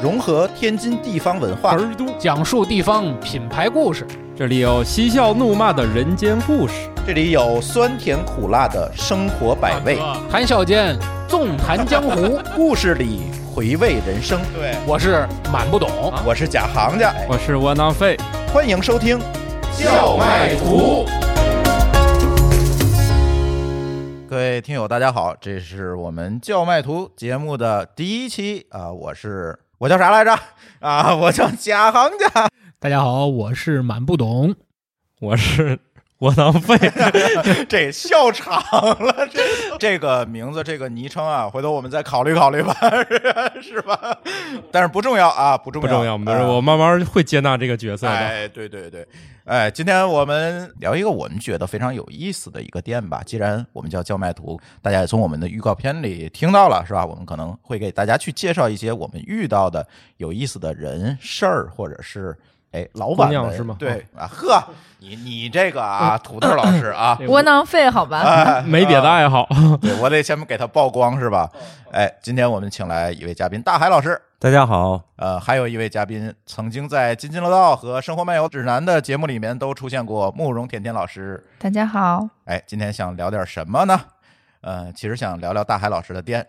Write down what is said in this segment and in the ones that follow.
融合天津地方文化，儿都讲述地方品牌故事，这里有嬉笑怒骂的人间故事，这里有酸甜苦辣的生活百味，谈笑间纵谈江湖，故事里回味人生。对，我是满不懂，我是假行家，我是窝囊废，欢迎收听。叫卖图。各位听友，大家好，这是我们叫卖图节目的第一期。啊！我是我叫啥来着？啊，我叫贾行家。大家好，我是满不懂，我是窝囊废。这笑场了，这这个名字，这个昵称啊，回头我们再考虑考虑吧，是吧？但是不重要啊，不重要，不重要。我慢慢会接纳这个角色的。哎，对对对。哎，今天我们聊一个我们觉得非常有意思的一个店吧。既然我们叫叫卖图，大家也从我们的预告片里听到了，是吧？我们可能会给大家去介绍一些我们遇到的有意思的人事儿，或者是哎老板娘是吗？对啊，呵，你你这个啊，土豆老师啊，窝囊废好吧？没别的爱好，对我得先给他曝光是吧？哎，今天我们请来一位嘉宾，大海老师。大家好，呃，还有一位嘉宾，曾经在《津津乐道》和《生活漫游指南》的节目里面都出现过，慕容甜甜老师。大家好，哎，今天想聊点什么呢？呃，其实想聊聊大海老师的店。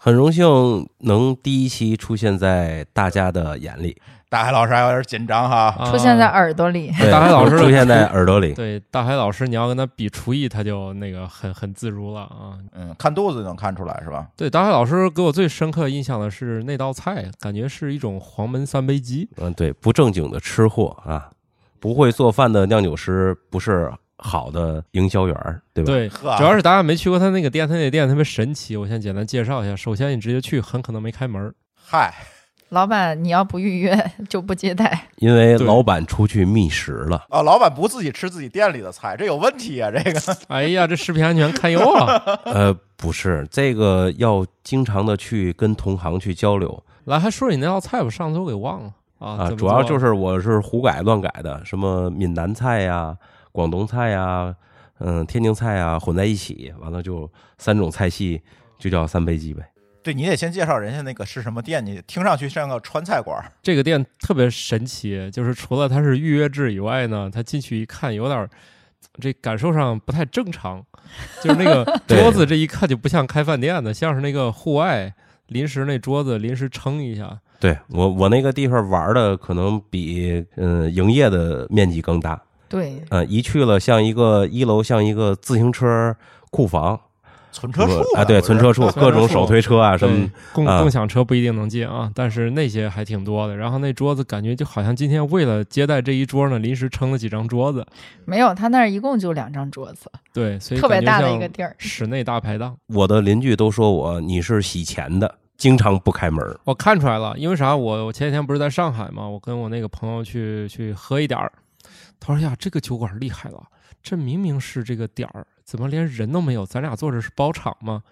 很荣幸能第一期出现在大家的眼里。大海老师还有点紧张哈，出现在耳朵里。大海老师出现在耳朵里。对，大海老师，你要跟他比厨艺，他就那个很很自如了啊。嗯，看肚子就能看出来是吧？对，大海老师给我最深刻印象的是那道菜，感觉是一种黄焖三杯鸡。嗯，对，不正经的吃货啊，不会做饭的酿酒师，不是好的营销员，对吧？对，主要是大家没去过他那个店，他那店特别神奇。我先简单介绍一下，首先你直接去，很可能没开门。嗨。老板，你要不预约 就不接待，因为老板出去觅食了。啊，老板不自己吃自己店里的菜，这有问题啊！这个，哎呀，这食品安全堪忧啊！呃，不是，这个要经常的去跟同行去交流。来，还说你那道菜吧，上次我给忘了啊。主要就是我是胡改乱改的，什么闽南菜呀、广东菜呀、嗯，天津菜呀混在一起，完了就三种菜系，就叫三杯鸡呗。对你得先介绍人家那个是什么店，你听上去像个川菜馆。这个店特别神奇，就是除了它是预约制以外呢，它进去一看有点这感受上不太正常，就是那个 桌子这一看就不像开饭店的，像是那个户外临时那桌子临时撑一下。对我我那个地方玩的可能比嗯营业的面积更大。对，嗯，一去了像一个一楼像一个自行车库房。存车处啊，对，存车处，各种手推车啊，什么共共享车不一定能进啊，但是那些还挺多的。然后那桌子感觉就好像今天为了接待这一桌呢，临时撑了几张桌子。没有，他那儿一共就两张桌子。对，所以特别大的一个地儿，室内大排档。我的邻居都说我你是洗钱的，经常不开门。我看出来了，因为啥？我我前几天不是在上海嘛，我跟我那个朋友去去喝一点儿。他说呀，这个酒馆厉害了，这明明是这个点儿。怎么连人都没有？咱俩坐着是包场吗？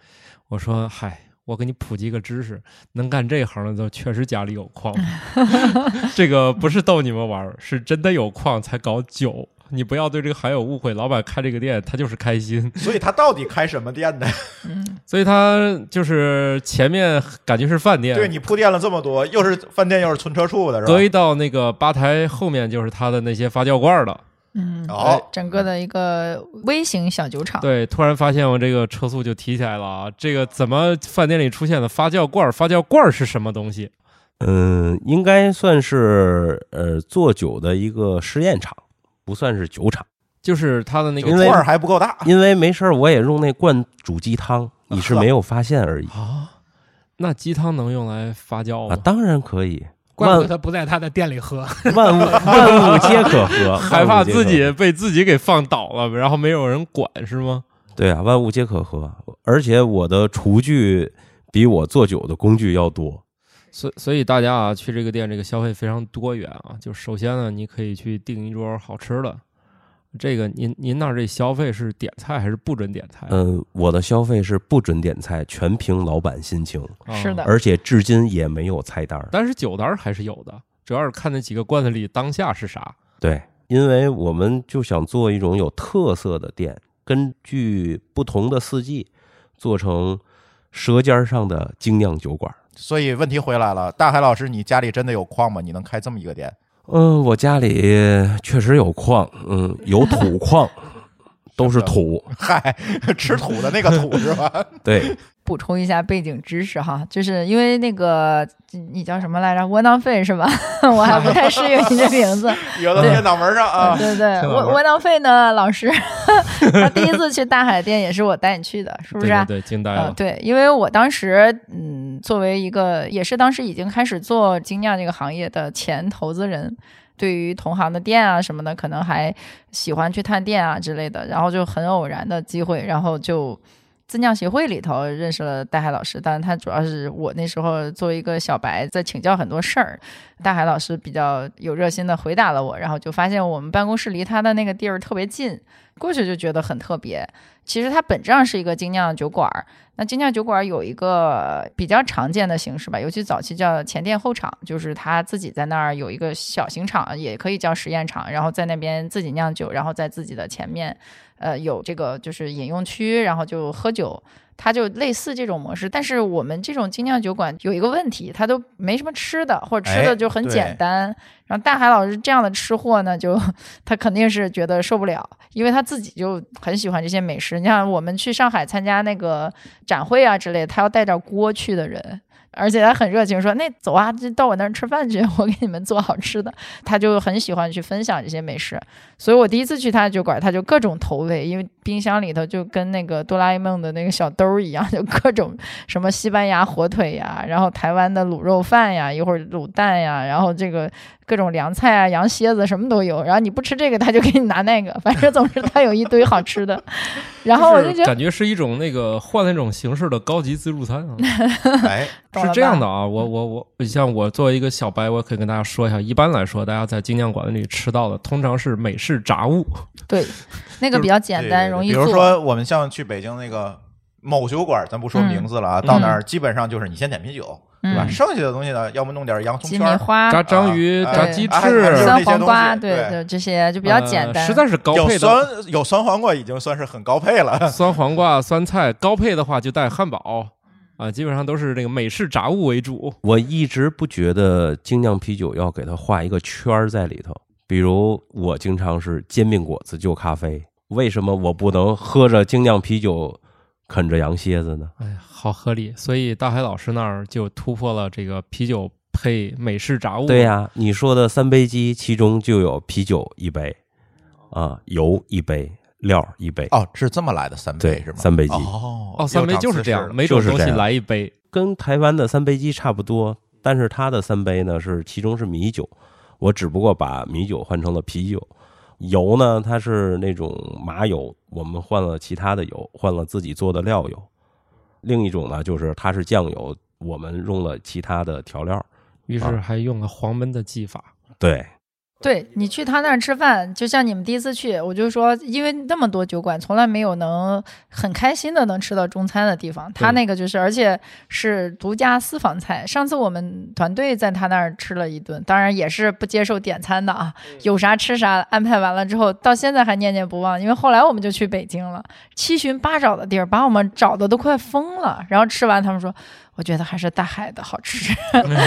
我说嗨，我给你普及个知识，能干这行的都确实家里有矿。这个不是逗你们玩，是真的有矿才搞酒。你不要对这个行有误会。老板开这个店，他就是开心。所以他到底开什么店呢？所以他就是前面感觉是饭店。对你铺垫了这么多，又是饭店又是存车处的，是吧？隔一道那个吧台后面就是他的那些发酵罐了。嗯，好，整个的一个微型小酒厂。对，突然发现我这个车速就提起来了啊！这个怎么饭店里出现的发酵罐？发酵罐是什么东西？嗯，应该算是呃做酒的一个试验场，不算是酒厂。就是它的那个罐还不够大，因为没事儿我也用那罐煮鸡汤，你是没有发现而已啊。那鸡汤能用来发酵啊？当然可以。怪不得他不在他的店里喝，万物 万物皆可喝，害怕自己被自己给放倒了，然后没有人管是吗？对啊，万物皆可喝，而且我的厨具比我做酒的工具要多，所所以大家啊去这个店，这个消费非常多元啊。就首先呢，你可以去订一桌好吃的。这个您您那儿这消费是点菜还是不准点菜？嗯，我的消费是不准点菜，全凭老板心情。是的，而且至今也没有菜单，但是酒单还是有的，主要是看那几个罐子里当下是啥。对，因为我们就想做一种有特色的店，根据不同的四季做成舌尖上的精酿酒馆。所以问题回来了，大海老师，你家里真的有矿吗？你能开这么一个店？嗯，我家里确实有矿，嗯，有土矿，都是土。嗨，吃土的那个土是吧？对，补充一下背景知识哈，就是因为那个你叫什么来着？窝囊废是吧？我还不太适应你这名字。有的贴脑门上啊。对对，窝窝囊废呢，老师，他第一次去大海店也是我带你去的，是不是啊？对对对，惊呆嗯，了。对，因为我当时，嗯，作为一个也是当时已经开始做精酿这个行业的前投资人，对于同行的店啊什么的，可能还喜欢去探店啊之类的，然后就很偶然的机会，然后就自酿协会里头认识了大海老师，但是他主要是我那时候作为一个小白，在请教很多事儿，大海老师比较有热心的回答了我，然后就发现我们办公室离他的那个地儿特别近，过去就觉得很特别。其实它本质上是一个精酿酒馆，那精酿酒馆有一个比较常见的形式吧，尤其早期叫前店后厂，就是他自己在那儿有一个小型厂，也可以叫实验厂，然后在那边自己酿酒，然后在自己的前面，呃，有这个就是饮用区，然后就喝酒。它就类似这种模式，但是我们这种精酿酒馆有一个问题，它都没什么吃的，或者吃哎的就很简单。然后大海老师这样的吃货呢，就他肯定是觉得受不了，因为他自己就很喜欢这些美食。你像我们去上海参加那个展会啊之类的，他要带点锅去的人。而且他很热情，说：“那走啊，就到我那儿吃饭去，我给你们做好吃的。”他就很喜欢去分享这些美食，所以我第一次去他的酒馆，他就各种投喂，因为冰箱里头就跟那个哆啦 A 梦的那个小兜儿一样，就各种什么西班牙火腿呀，然后台湾的卤肉饭呀，一会儿卤蛋呀，然后这个各种凉菜啊、羊蝎子什么都有。然后你不吃这个，他就给你拿那个，反正总之他有一堆好吃的。然后我就觉得感觉是一种那个换了一种形式的高级自助餐啊。哎，是这样的啊，我我我，像我作为一个小白，我可以跟大家说一下，一般来说，大家在精酿馆里吃到的通常是美式炸物，对，那个比较简单，容易做。比如说，我们像去北京那个某酒馆，咱不说名字了啊，到那儿基本上就是你先点啤酒，对吧？嗯剩下的东西呢，要么弄点洋葱鸡圈儿，米花、炸章鱼、啊炸鸡翅，酸这些东黄瓜，西对对，这些就比较简单。呃实在是高配的。酸有酸黄瓜已经算是很高配了。酸黄瓜、酸菜，高配的话就带汉堡啊，基本上都是这个美式炸物为主。我一直不觉得精酿啤酒要给它画一个圈儿在里头。比如我经常是煎饼果子就咖啡，为什么我不能喝着精酿啤酒啃着羊蝎子呢？哎呀，好合理。所以大海老师那儿就突破了这个啤酒配美式炸物。对呀、你说的三杯鸡，其中就有啤酒一杯，啊，油一杯，料一杯，哦，是这么来的三杯对是吗？三杯鸡哦哦，三杯就是这样，每种东西就是这样来一杯。跟台湾的三杯鸡差不多，但是它的三杯呢是其中是米酒，我只不过把米酒换成了啤酒。油呢，它是那种麻油，我们换了其他的油，换了自己做的料油。另一种呢，就是它是酱油，我们用了其他的调料。于是啊还用了黄焖的技法。对，对你去他那儿吃饭，就像你们第一次去，我就说，因为那么多酒馆，从来没有能很开心的能吃到中餐的地方。他那个就是，而且是独家私房菜。上次我们团队在他那儿吃了一顿，当然也是不接受点餐的啊，有啥吃啥。安排完了之后，到现在还念念不忘，因为后来我们就去北京了，七寻八找的地儿，把我们找的都快疯了。然后吃完，他们说，我觉得还是大海的好吃。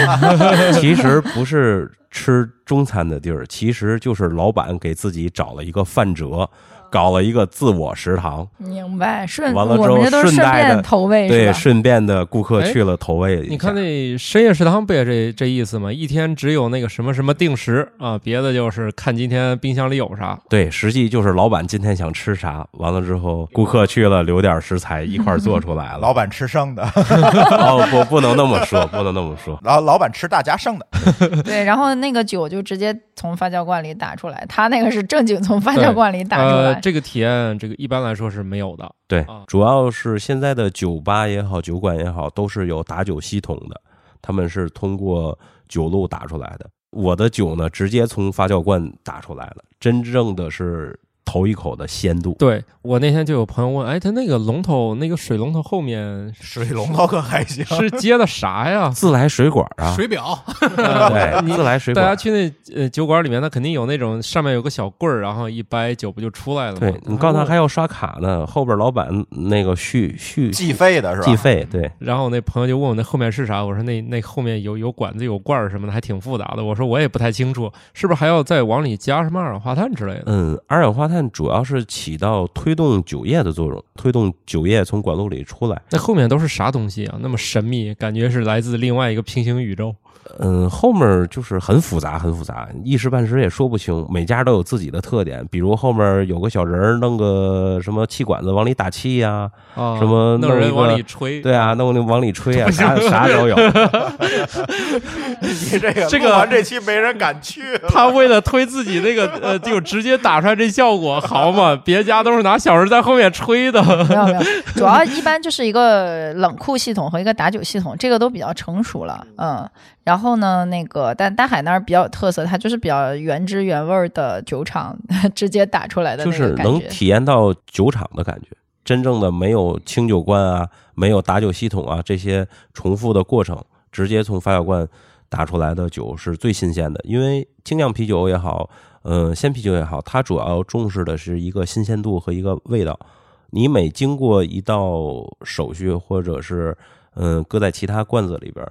其实不是吃中餐的地儿，其实就是老板给自己找了一个饭辙，搞了一个自我食堂。明白，顺完了之后我们这都是顺顺带的便投喂，对，顺便的顾客哎去了投喂一下。你看那深夜食堂不也这这意思吗？一天只有那个什么什么定时啊，别的就是看今天冰箱里有啥。对，实际就是老板今天想吃啥，完了之后顾客去了留点食材一块儿做出来了。老板吃剩的，哦不，不能那么说，不能那么说。然后老板吃大家剩的，对，然后那个酒就直接从发酵罐里打出来，他那个是正经从发酵罐里打出呃，来。这个体验，这个一般来说是没有的。对啊，主要是现在的酒吧也好，酒馆也好，都是有打酒系统的，他们是通过酒路打出来的。我的酒呢，直接从发酵罐打出来了，真正的是头一口的鲜度。对我那天就有朋友问，哎，他那个龙头那个水龙头后面水龙头可还行，是接的啥呀？自来水管啊，水表，对，你自来水管。大家去那呃酒馆里面，它肯定有那种上面有个小棍儿，然后一掰酒不就出来了吗？对你告诉他还要刷卡呢，后边老板那个续续计费的是吧？计费，对，然后我那朋友就问我那后面是啥，我说那那后面有有管子有罐儿什么的，还挺复杂的。我说我也不太清楚，是不是还要再往里加什么二氧化碳之类的？嗯，二氧化碳但主要是起到推动酒液的作用，推动酒液从管路里出来。那后面都是啥东西啊？那么神秘，感觉是来自另外一个平行宇宙。嗯，后面就是很复杂，很复杂，一时半时也说不清。每家都有自己的特点，比如后面有个小人儿，弄个什么气管子往里打气呀、啊，什么弄人往里吹？对啊，弄那往里吹啊，啥啥都有。你这个这个完这期没人敢去。他为了推自己那个呃，就直接打出来这效果好嘛？别家都是拿小人在后面吹的。没有没有，主要一般就是一个冷库系统和一个打酒系统，这个都比较成熟了，嗯。然后呢，那个但大海那儿比较有特色，它就是比较原汁原味儿的酒厂 直接打出来的就是。能体验到酒厂的感觉，真正的没有清酒罐啊，没有打酒系统啊这些重复的过程，直接从发酵罐打出来的酒是最新鲜的。因为精酿啤酒也好，呃，鲜啤酒也好，它主要重视的是一个新鲜度和一个味道。你每经过一道手续，或者是嗯、呃搁在其他罐子里边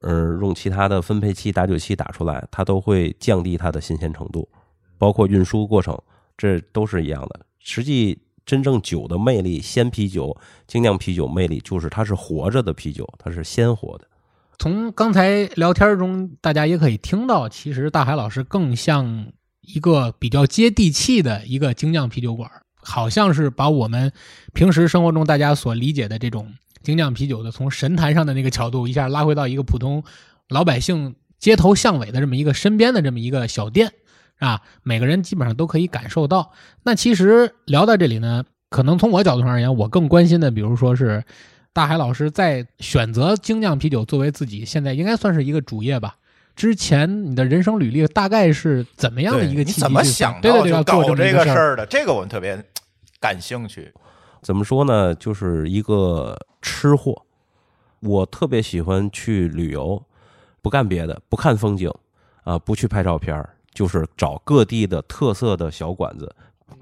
嗯、用其他的分配器、打酒器打出来，它都会降低它的新鲜程度，包括运输过程。这都是一样的。实际真正酒的魅力，鲜啤酒、精酿啤酒魅力就是它是活着的啤酒，它是鲜活的。从刚才聊天中，大家也可以听到，其实大海老师更像一个比较接地气的一个精酿啤酒馆，好像是把我们平时生活中大家所理解的这种精酿啤酒的，从神坛上的那个角度，一下拉回到一个普通老百姓街头巷尾的这么一个身边的这么一个小店啊，每个人基本上都可以感受到。那其实聊到这里呢，可能从我角度上而言，我更关心的，比如说是大海老师在选择精酿啤酒作为自己现在应该算是一个主业吧。之前你的人生履历大概是怎么样的一个你怎么想对对对，到就要做搞这个？事儿的？这个我们特别感兴趣。怎么说呢？就是一个吃货。我特别喜欢去旅游，不干别的，不看风景啊，不去拍照片儿，就是找各地的特色的小馆子、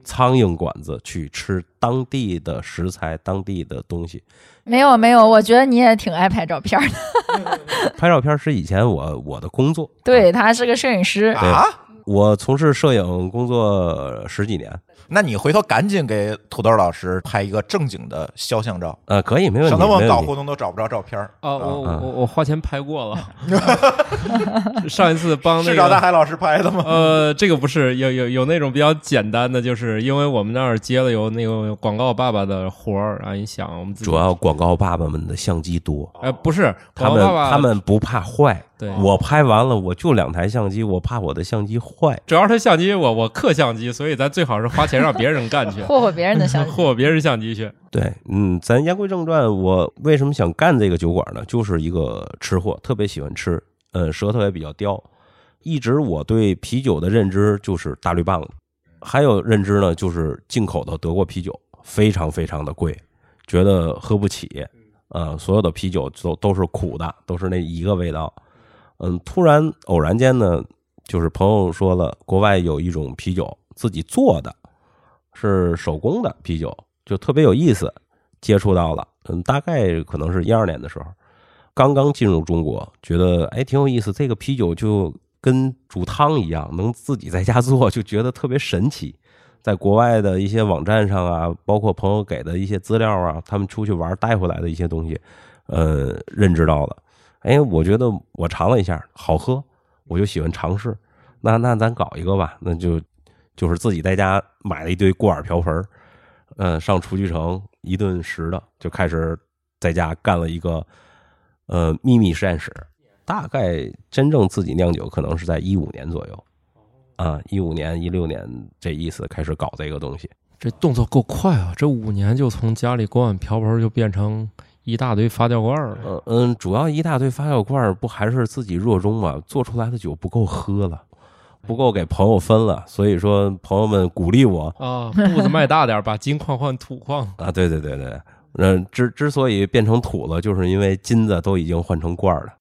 苍蝇馆子去吃当地的食材、当地的东西。没有没有，我觉得你也挺爱拍照片的。拍照片是以前我我的工作，对他是个摄影师，啊，我从事摄影工作十几年，那你回头赶紧给土豆老师拍一个正经的肖像照，呃，可以，没问题，省得我们。搞活动都找不着照片儿。哦，我啊我我花钱拍过了，上一次帮那是找大。海老师拍的吗？呃，这个不是有有有那种比较简单的，就是因为我们那儿接了有那个广告爸爸的活儿啊，你想我们主要广告爸爸们的相机多，哎不是爸爸他们不怕坏。对我拍完了，我就两台相机，我怕我的相机坏。主要是相机我我刻相机，所以咱最好是花钱让别人干去，霍霍别人的相机。霍别人相机去。对，嗯，咱言归正传，我为什么想干这个酒馆呢？就是一个吃货，特别喜欢吃，嗯，舌头也比较刁。一直我对啤酒的认知就是大绿棒子，还有认知呢，就是进口的德国啤酒非常非常的贵，觉得喝不起。呃，所有的啤酒都都是苦的，都是那一个味道。嗯，突然偶然间呢，就是朋友说了，国外有一种啤酒自己做的，是手工的啤酒，就特别有意思。接触到了，嗯，大概可能是一二年的时候，刚刚进入中国，觉得哎挺有意思。这个啤酒就跟煮汤一样，能自己在家做，就觉得特别神奇。在国外的一些网站上啊，包括朋友给的一些资料啊，他们出去玩带回来的一些东西，呃，认知到了。哎，我觉得我尝了一下，好喝，我就喜欢尝试。那那咱搞一个吧，那就就是自己在家买了一堆锅碗瓢盆儿，呃，上厨具城一顿拾的，就开始在家干了一个呃秘密实验室。大概真正自己酿酒，可能是在一五年左右，啊，一五年、一六年这意思开始搞这个东西。这动作够快啊！这五年就从家里锅碗瓢盆就变成一大堆发酵罐了。嗯嗯，主要一大堆发酵罐，不还是自己热衷嘛？做出来的酒不够喝了。不够给朋友分了，所以说朋友们鼓励我啊，步子迈大点儿，把金矿换土矿。啊，对对对对，嗯，之之所以变成土了，就是因为金子都已经换成罐儿了。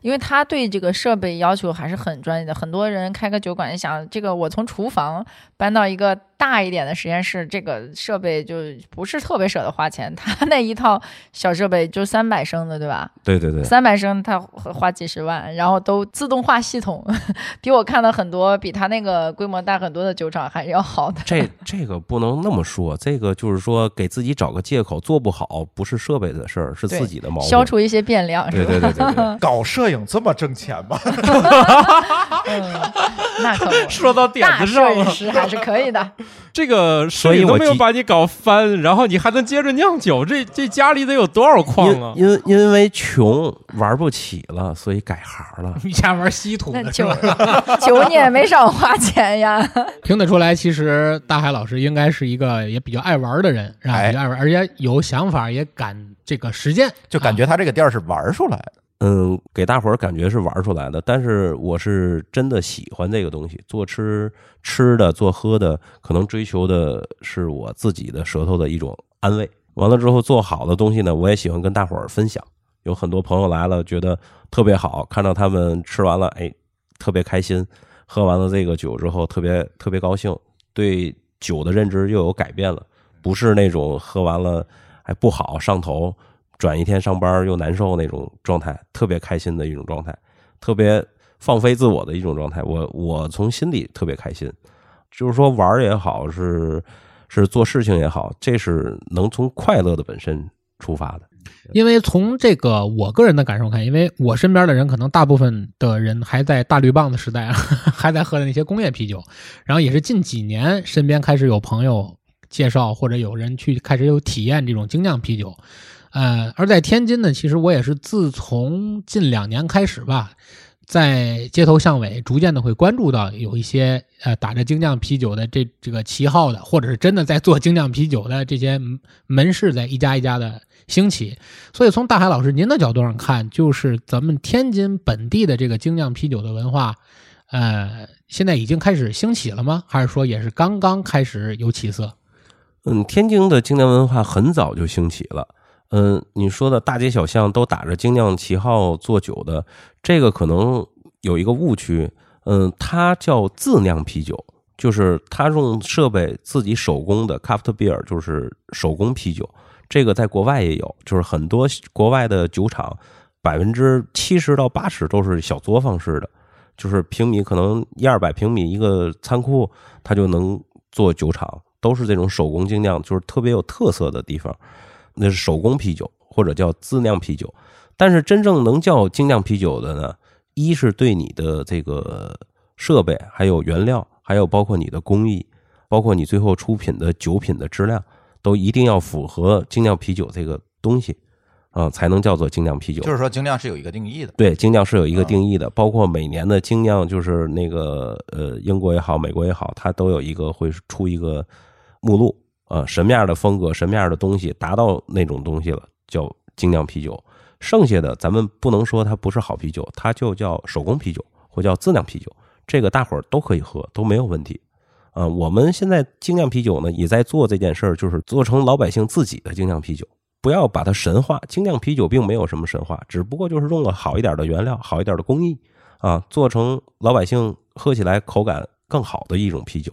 因为他对这个设备要求还是很专业的。很多人开个酒馆，你想这个我从厨房搬到一个大一点的实验室，这个设备就不是特别舍得花钱。他那一套小设备就三百升的，对吧？对对对，三百升他花几十万，然后都自动化系统，比我看到很多比他那个规模大很多的酒厂还是要好的。这这个不能那么说，这个就是说给自己找个借口，做不好不是设备的事儿，是自己的毛病。消除一些变量，是吧？对对对对对，搞摄影这么挣钱吗？嗯，那可不。说到点子上了，摄影师还是可以的。这个摄影都没有把你搞翻，然后你还能接着酿酒，这这家里得有多少矿啊？因因因为穷玩不起了，所以改行了。你家玩稀土那的是酒？酒你也没少花钱呀。听得出来，其实大海老师应该是一个也比较爱玩的人，是吧？哎比较爱玩，而且有想法，也敢这个实践，就感觉他这个店儿是玩出来的。嗯，给大伙儿感觉是玩出来的，但是我是真的喜欢这个东西，做吃吃的，做喝的，可能追求的是我自己的舌头的一种安慰。完了之后，做好的东西呢，我也喜欢跟大伙儿分享。有很多朋友来了，觉得特别好，看到他们吃完了，哎，特别开心。喝完了这个酒之后，特别特别高兴，对酒的认知又有改变了，不是那种喝完了还不好上头，转一天上班又难受那种状态，特别开心的一种状态，特别放飞自我的一种状态。我我从心里特别开心，就是说玩也好，是是做事情也好，这是能从快乐的本身出发的。因为从这个我个人的感受看，因为我身边的人可能大部分的人还在大绿棒的时代，还在喝的那些工业啤酒，然后也是近几年身边开始有朋友介绍或者有人去开始有体验这种精酿啤酒，呃，而在天津呢，其实我也是自从近两年开始吧，在街头巷尾逐渐的会关注到有一些呃打着精酿啤酒的这这个旗号的，或者是真的在做精酿啤酒的这些门市在一家一家的兴起。所以从大海老师您的角度上看，就是咱们天津本地的这个精酿啤酒的文化，呃，现在已经开始兴起了吗？还是说也是刚刚开始有起色？嗯，天津的精酿文化很早就兴起了。嗯，你说的大街小巷都打着精酿旗号做酒的，这个可能有一个误区。嗯，它叫自酿啤酒，就是它用设备自己手工的 craft beer，就是手工啤酒。这个在国外也有，就是很多国外的酒厂，百分之七十到八十都是小作坊式的，就是平米可能一二百平米一个仓库，它就能做酒厂，都是这种手工精酿，就是特别有特色的地方。那是手工啤酒或者叫自酿啤酒，但是真正能叫精酿啤酒的呢，一是对你的这个设备，还有原料，还有包括你的工艺，包括你最后出品的酒品的质量，都一定要符合精酿啤酒这个东西啊，才能叫做精酿啤酒。就是说精酿是有一个定义的。对，精酿是有一个定义的，包括每年的精酿，就是那个呃，英国也好，美国也好，它都有一个会出一个目录啊、呃什么样的风格，什么样的东西达到那种东西了，叫精酿啤酒。剩下的咱们不能说它不是好啤酒，它就叫手工啤酒或叫自酿啤酒，这个大伙儿都可以喝，都没有问题。啊、我们现在精酿啤酒呢也在做这件事儿，就是做成老百姓自己的精酿啤酒。不要把它神化，精酿啤酒并没有什么神话，只不过就是用了好一点的原料、好一点的工艺啊，做成老百姓喝起来口感更好的一种啤酒。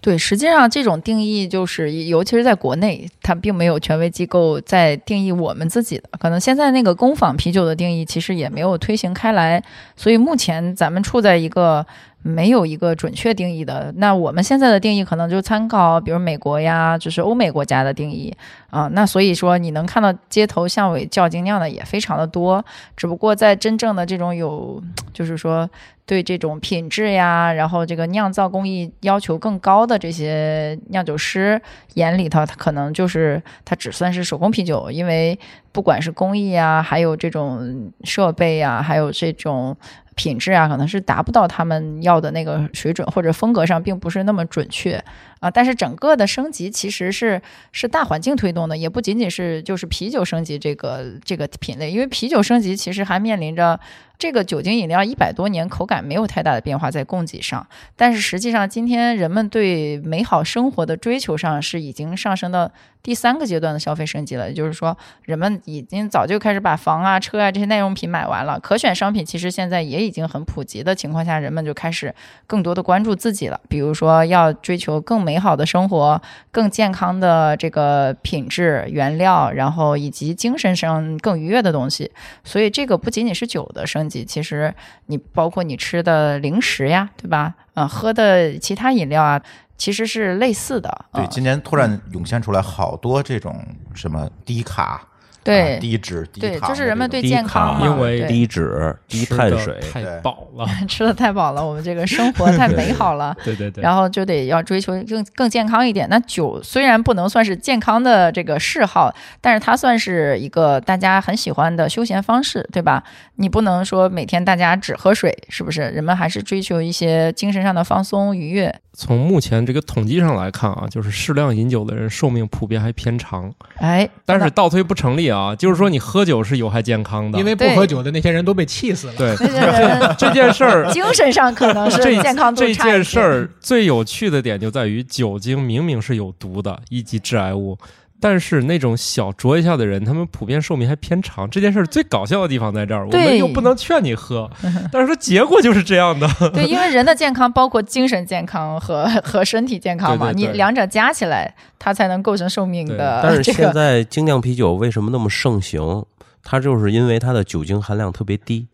对，实际上这种定义就是，尤其是在国内，它并没有权威机构在定义我们自己的。可能现在那个工坊啤酒的定义其实也没有推行开来，所以目前咱们处在一个没有一个准确定义的。那我们现在的定义可能就参考，比如美国呀，就是欧美国家的定义啊。那所以说，你能看到街头巷尾叫精酿的也非常的多，只不过在真正的这种有，就是说。对这种品质呀，然后这个酿造工艺要求更高的这些酿酒师眼里头，它可能就是它只算是手工啤酒，因为不管是工艺啊，还有这种设备啊，还有这种品质啊，可能是达不到他们要的那个水准，或者风格上并不是那么准确。啊。但是整个的升级其实是是大环境推动的，也不仅仅是就是啤酒升级这个这个品类，因为啤酒升级其实还面临着。这个酒精饮料一百多年口感没有太大的变化在供给上，但是实际上今天人们对美好生活的追求上是已经上升到第三个阶段的消费升级了。也就是说，人们已经早就开始把房啊、车啊这些耐用品买完了，可选商品其实现在也已经很普及的情况下，人们就开始更多的关注自己了。比如说要追求更美好的生活、更健康的这个品质、原料，然后以及精神上更愉悦的东西。所以这个不仅仅是酒的升级。其实你包括你吃的零食呀，对吧？嗯，喝的其他饮料啊，其实是类似的。对，今年突然涌现出来好多这种什么低卡。对低脂低对，糖，就是人们对健康，因为低脂低碳水太饱了，吃的太饱了，我们这个生活太美好了，对对对，然后就得要追求更更健康一点。那酒虽然不能算是健康的这个嗜好，但是它算是一个大家很喜欢的休闲方式，对吧？你不能说每天大家只喝水，是不是？人们还是追求一些精神上的放松愉悦。从目前这个统计上来看啊，就是适量饮酒的人寿命普遍还偏长。哎，但是倒推不成立啊，就是说你喝酒是有害健康的，因为不喝酒的那些人都被气死了。对，那 这件事儿精神上可能是这健康度这件事儿最有趣的点就在于，酒精明明是有毒的一级致癌物。但是那种小酌一下的人，他们普遍寿命还偏长。这件事儿最搞笑的地方在这儿，我们又不能劝你喝，但是说结果就是这样的。对，因为人的健康包括精神健康和和身体健康嘛，对对对你两者加起来，它才能构成寿命的 但是。现在精酿啤酒为什么那么盛行？它就是因为它的酒精含量特别低，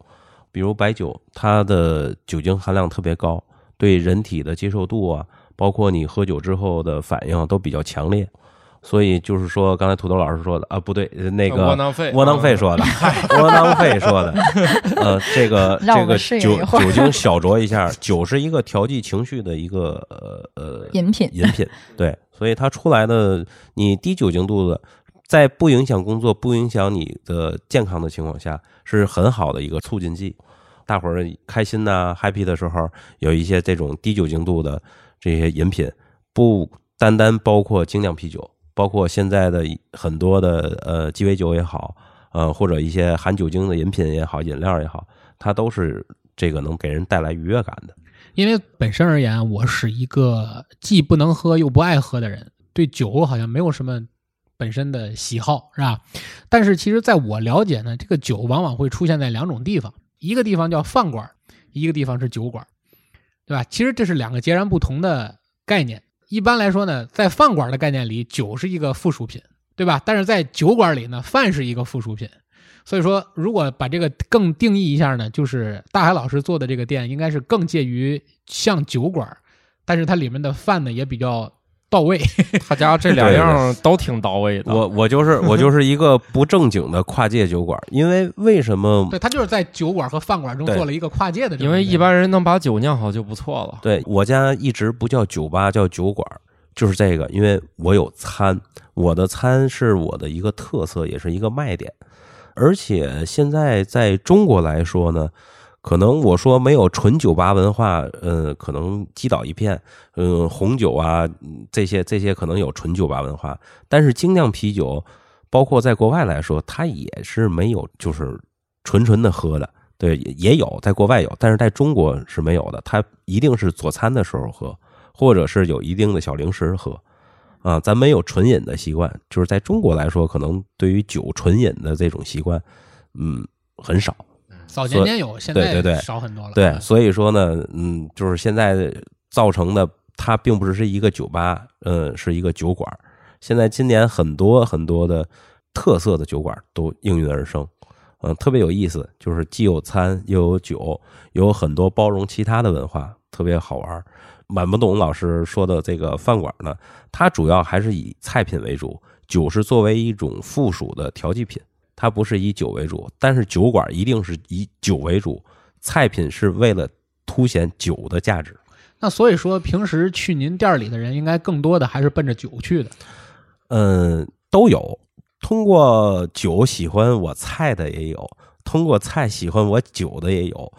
比如白酒，它的酒精含量特别高，对人体的接受度啊，包括你喝酒之后的反应都比较强烈。所以就是说，刚才土豆老师说的啊，不对，那个窝囊废，窝囊废说的，窝囊废说的，呃，这个这个酒酒精小酌一下，酒是一个调剂情绪的一个呃呃饮品，饮品，对，所以它出来的你低酒精度的，在不影响工作、不影响你的健康的情况下，是很好的一个促进剂。大伙儿开心呐、happy 的时候，有一些这种低酒精度的这些饮品，不单单包括精酿啤酒，包括现在的很多的呃鸡尾酒也好，呃或者一些含酒精的饮品也好、饮料也好，它都是这个能给人带来愉悦感的。因为本身而言，我是一个既不能喝又不爱喝的人，对酒好像没有什么本身的喜好，是吧？但是其实在我了解呢，这个酒往往会出现在两种地方，一个地方叫饭馆，一个地方是酒馆，对吧？其实这是两个截然不同的概念。一般来说呢，在饭馆的概念里，酒是一个附属品，对吧？但是在酒馆里呢，饭是一个附属品。所以说，如果把这个更定义一下呢，就是大海老师做的这个店，应该是更介于像酒馆，但是它里面的饭呢也比较到位。他家这两样都挺到位的。我我就是我 就是一个不正经的跨界酒馆，因为为什么？对，他就是在酒馆和饭馆中做了一个跨界的。因为一般人能把酒酿好就不错了。对我家一直不叫酒吧，叫酒馆，就是这个，因为我有餐，我的餐是我的一个特色，也是一个卖点。而且现在在中国来说呢，可能我说没有纯酒吧文化，呃，可能击倒一片，嗯，红酒啊这些这些可能有纯酒吧文化，但是精酿啤酒，包括在国外来说，它也是没有就是纯纯的喝的。对，也有，在国外有，但是在中国是没有的。它一定是佐餐的时候喝，或者是有一定的小零食喝，啊，咱没有纯饮的习惯。就是在中国来说，可能对于酒纯饮的这种习惯，嗯，很少。早年间有，现在对对对少很多了。对，所以说呢，嗯，就是现在造成的，它并不是一个酒吧，嗯，是一个酒馆。现在今年很多很多的特色的酒馆都应运而生，嗯、特别有意思，就是既有餐又有酒，有很多包容其他的文化，特别好玩。满不懂老师说的这个饭馆呢，它主要还是以菜品为主，酒是作为一种附属的调剂品，它不是以酒为主。但是酒馆一定是以酒为主，菜品是为了凸显酒的价值。那所以说，平时去您店里的人，应该更多的还是奔着酒去的。嗯，都有。通过酒喜欢我菜的也有，通过菜喜欢我酒的也有。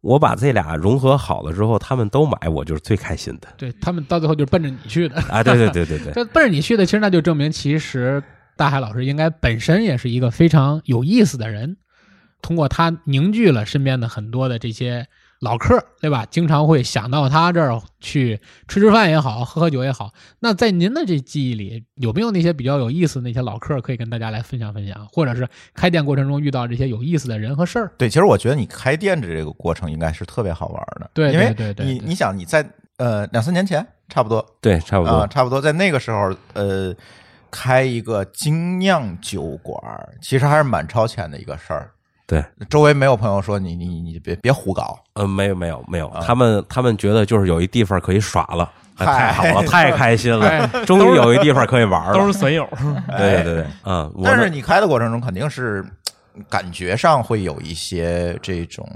我把这俩融合好了之后，他们都买，我就是最开心的对他们到最后就是奔着你去的。啊！对对对对对，这奔着你去的，其实那就证明，其实大海老师应该本身也是一个非常有意思的人。通过他凝聚了身边的很多的这些老客儿，对吧？经常会想到他这儿去吃吃饭也好，喝喝酒也好。那在您的这记忆里，有没有那些比较有意思的那些老客儿可以跟大家来分享分享？或者是开店过程中遇到这些有意思的人和事儿？对，其实我觉得你开店的这个过程应该是特别好玩的，对因为对对你你想你在呃两三年前差不多对，差不啊、多。差不多在那个时候呃开一个精酿酒馆儿，其实还是蛮超前的一个事儿。对，周围没有朋友说你你你别别胡搞，嗯，没有没有没有，啊他们他们觉得就是有一地方可以耍了，哎太好了，太开心哎了，终于有一地方可以玩了。都是损友。对对对，嗯，但是你开的过程中肯定是感觉上会有一些这种。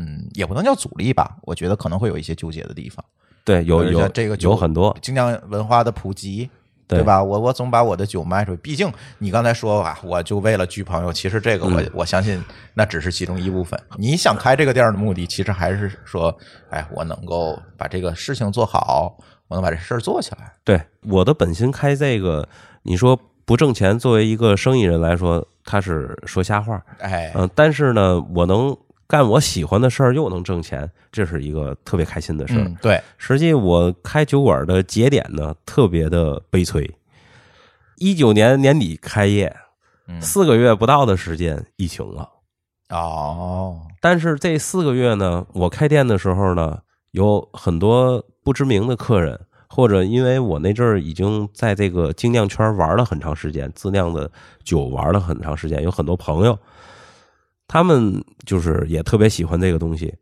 嗯，也不能叫阻力吧，我觉得可能会有一些纠结的地方。对有有这个酒有很多，精酿文化的普及，对对吧？我我总把我的酒卖出去，毕竟你刚才说啊，我就为了聚朋友，其实这个我、嗯我相信那只是其中一部分。你想开这个店的目的，其实还是说，哎，我能够把这个事情做好，我能把这事儿做起来。对我的本心开这个，你说不挣钱，作为一个生意人来说，他是说瞎话，哎，嗯、但是呢，我能干我喜欢的事儿，又能挣钱，这是一个特别开心的事儿。嗯，对，实际我开酒馆的节点呢，特别的悲催。一九年年底开业，嗯，四个月不到的时间，疫情了。哦，但是这四个月呢，我开店的时候呢，有很多不知名的客人，或者因为我那阵儿已经在这个精酿圈玩了很长时间，自酿的酒玩了很长时间，有很多朋友，他们就是也特别喜欢这个东西。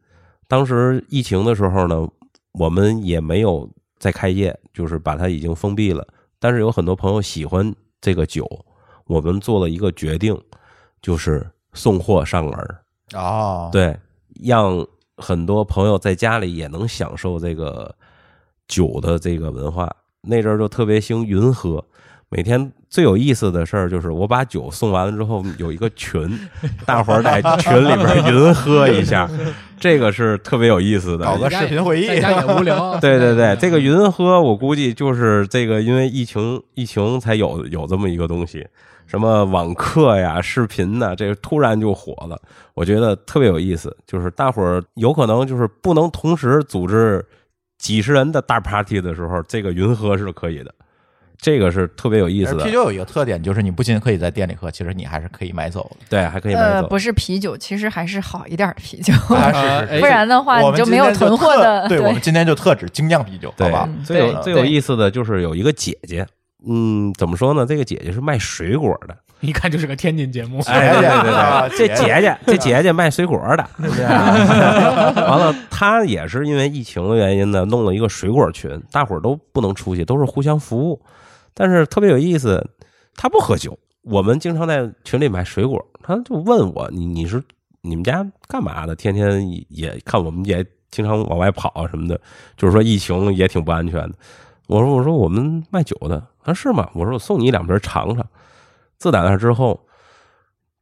当时疫情的时候呢，我们也没有再开业，就是把它已经封闭了。但是有很多朋友喜欢这个酒，我们做了一个决定，就是送货上门儿。哦，，对，让很多朋友在家里也能享受这个酒的这个文化。那阵儿就特别兴云喝，每天最有意思的事儿就是我把酒送完了之后，有一个群，大伙儿在群里边云喝一下，这个是特别有意思的。搞个视频会议在家也无聊。对对对，这个云喝，我估计就是这个，因为疫情，疫情才有有这么一个东西，什么网课呀、视频呐，这个突然就火了，我觉得特别有意思。就是大伙儿有可能就是不能同时组织几十人的大 party 的时候，这个云喝是可以的，这个是特别有意思的啤。酒有一个特点，就是你不仅可以在店里喝，其实你还是可以买走的。对，还可以买呃，走。不是啤酒，其实还是好一点的啤酒，啊呃是是 不然的话你就没有囤货的。对，我们今天就特指精酿啤酒，好对吧？嗯最有最有意思的就是有一个姐姐，嗯，怎么说呢？这个姐姐是卖水果的。一看就是个天津节目。哎，对对啊对，这姐姐姐，这姐姐卖水果的，完了，她也是因为疫情的原因呢，弄了一个水果群，大伙儿都不能出去，都是互相服务，但是特别有意思，他不喝酒，我们经常在群里买水果，他就问我，你你是你们家干嘛的？天天也也看我们也经常往外跑啊什么的，就是说疫情也挺不安全的。我说我说我们卖酒的，他说是吗？我说我送你两瓶尝尝。自打那之后，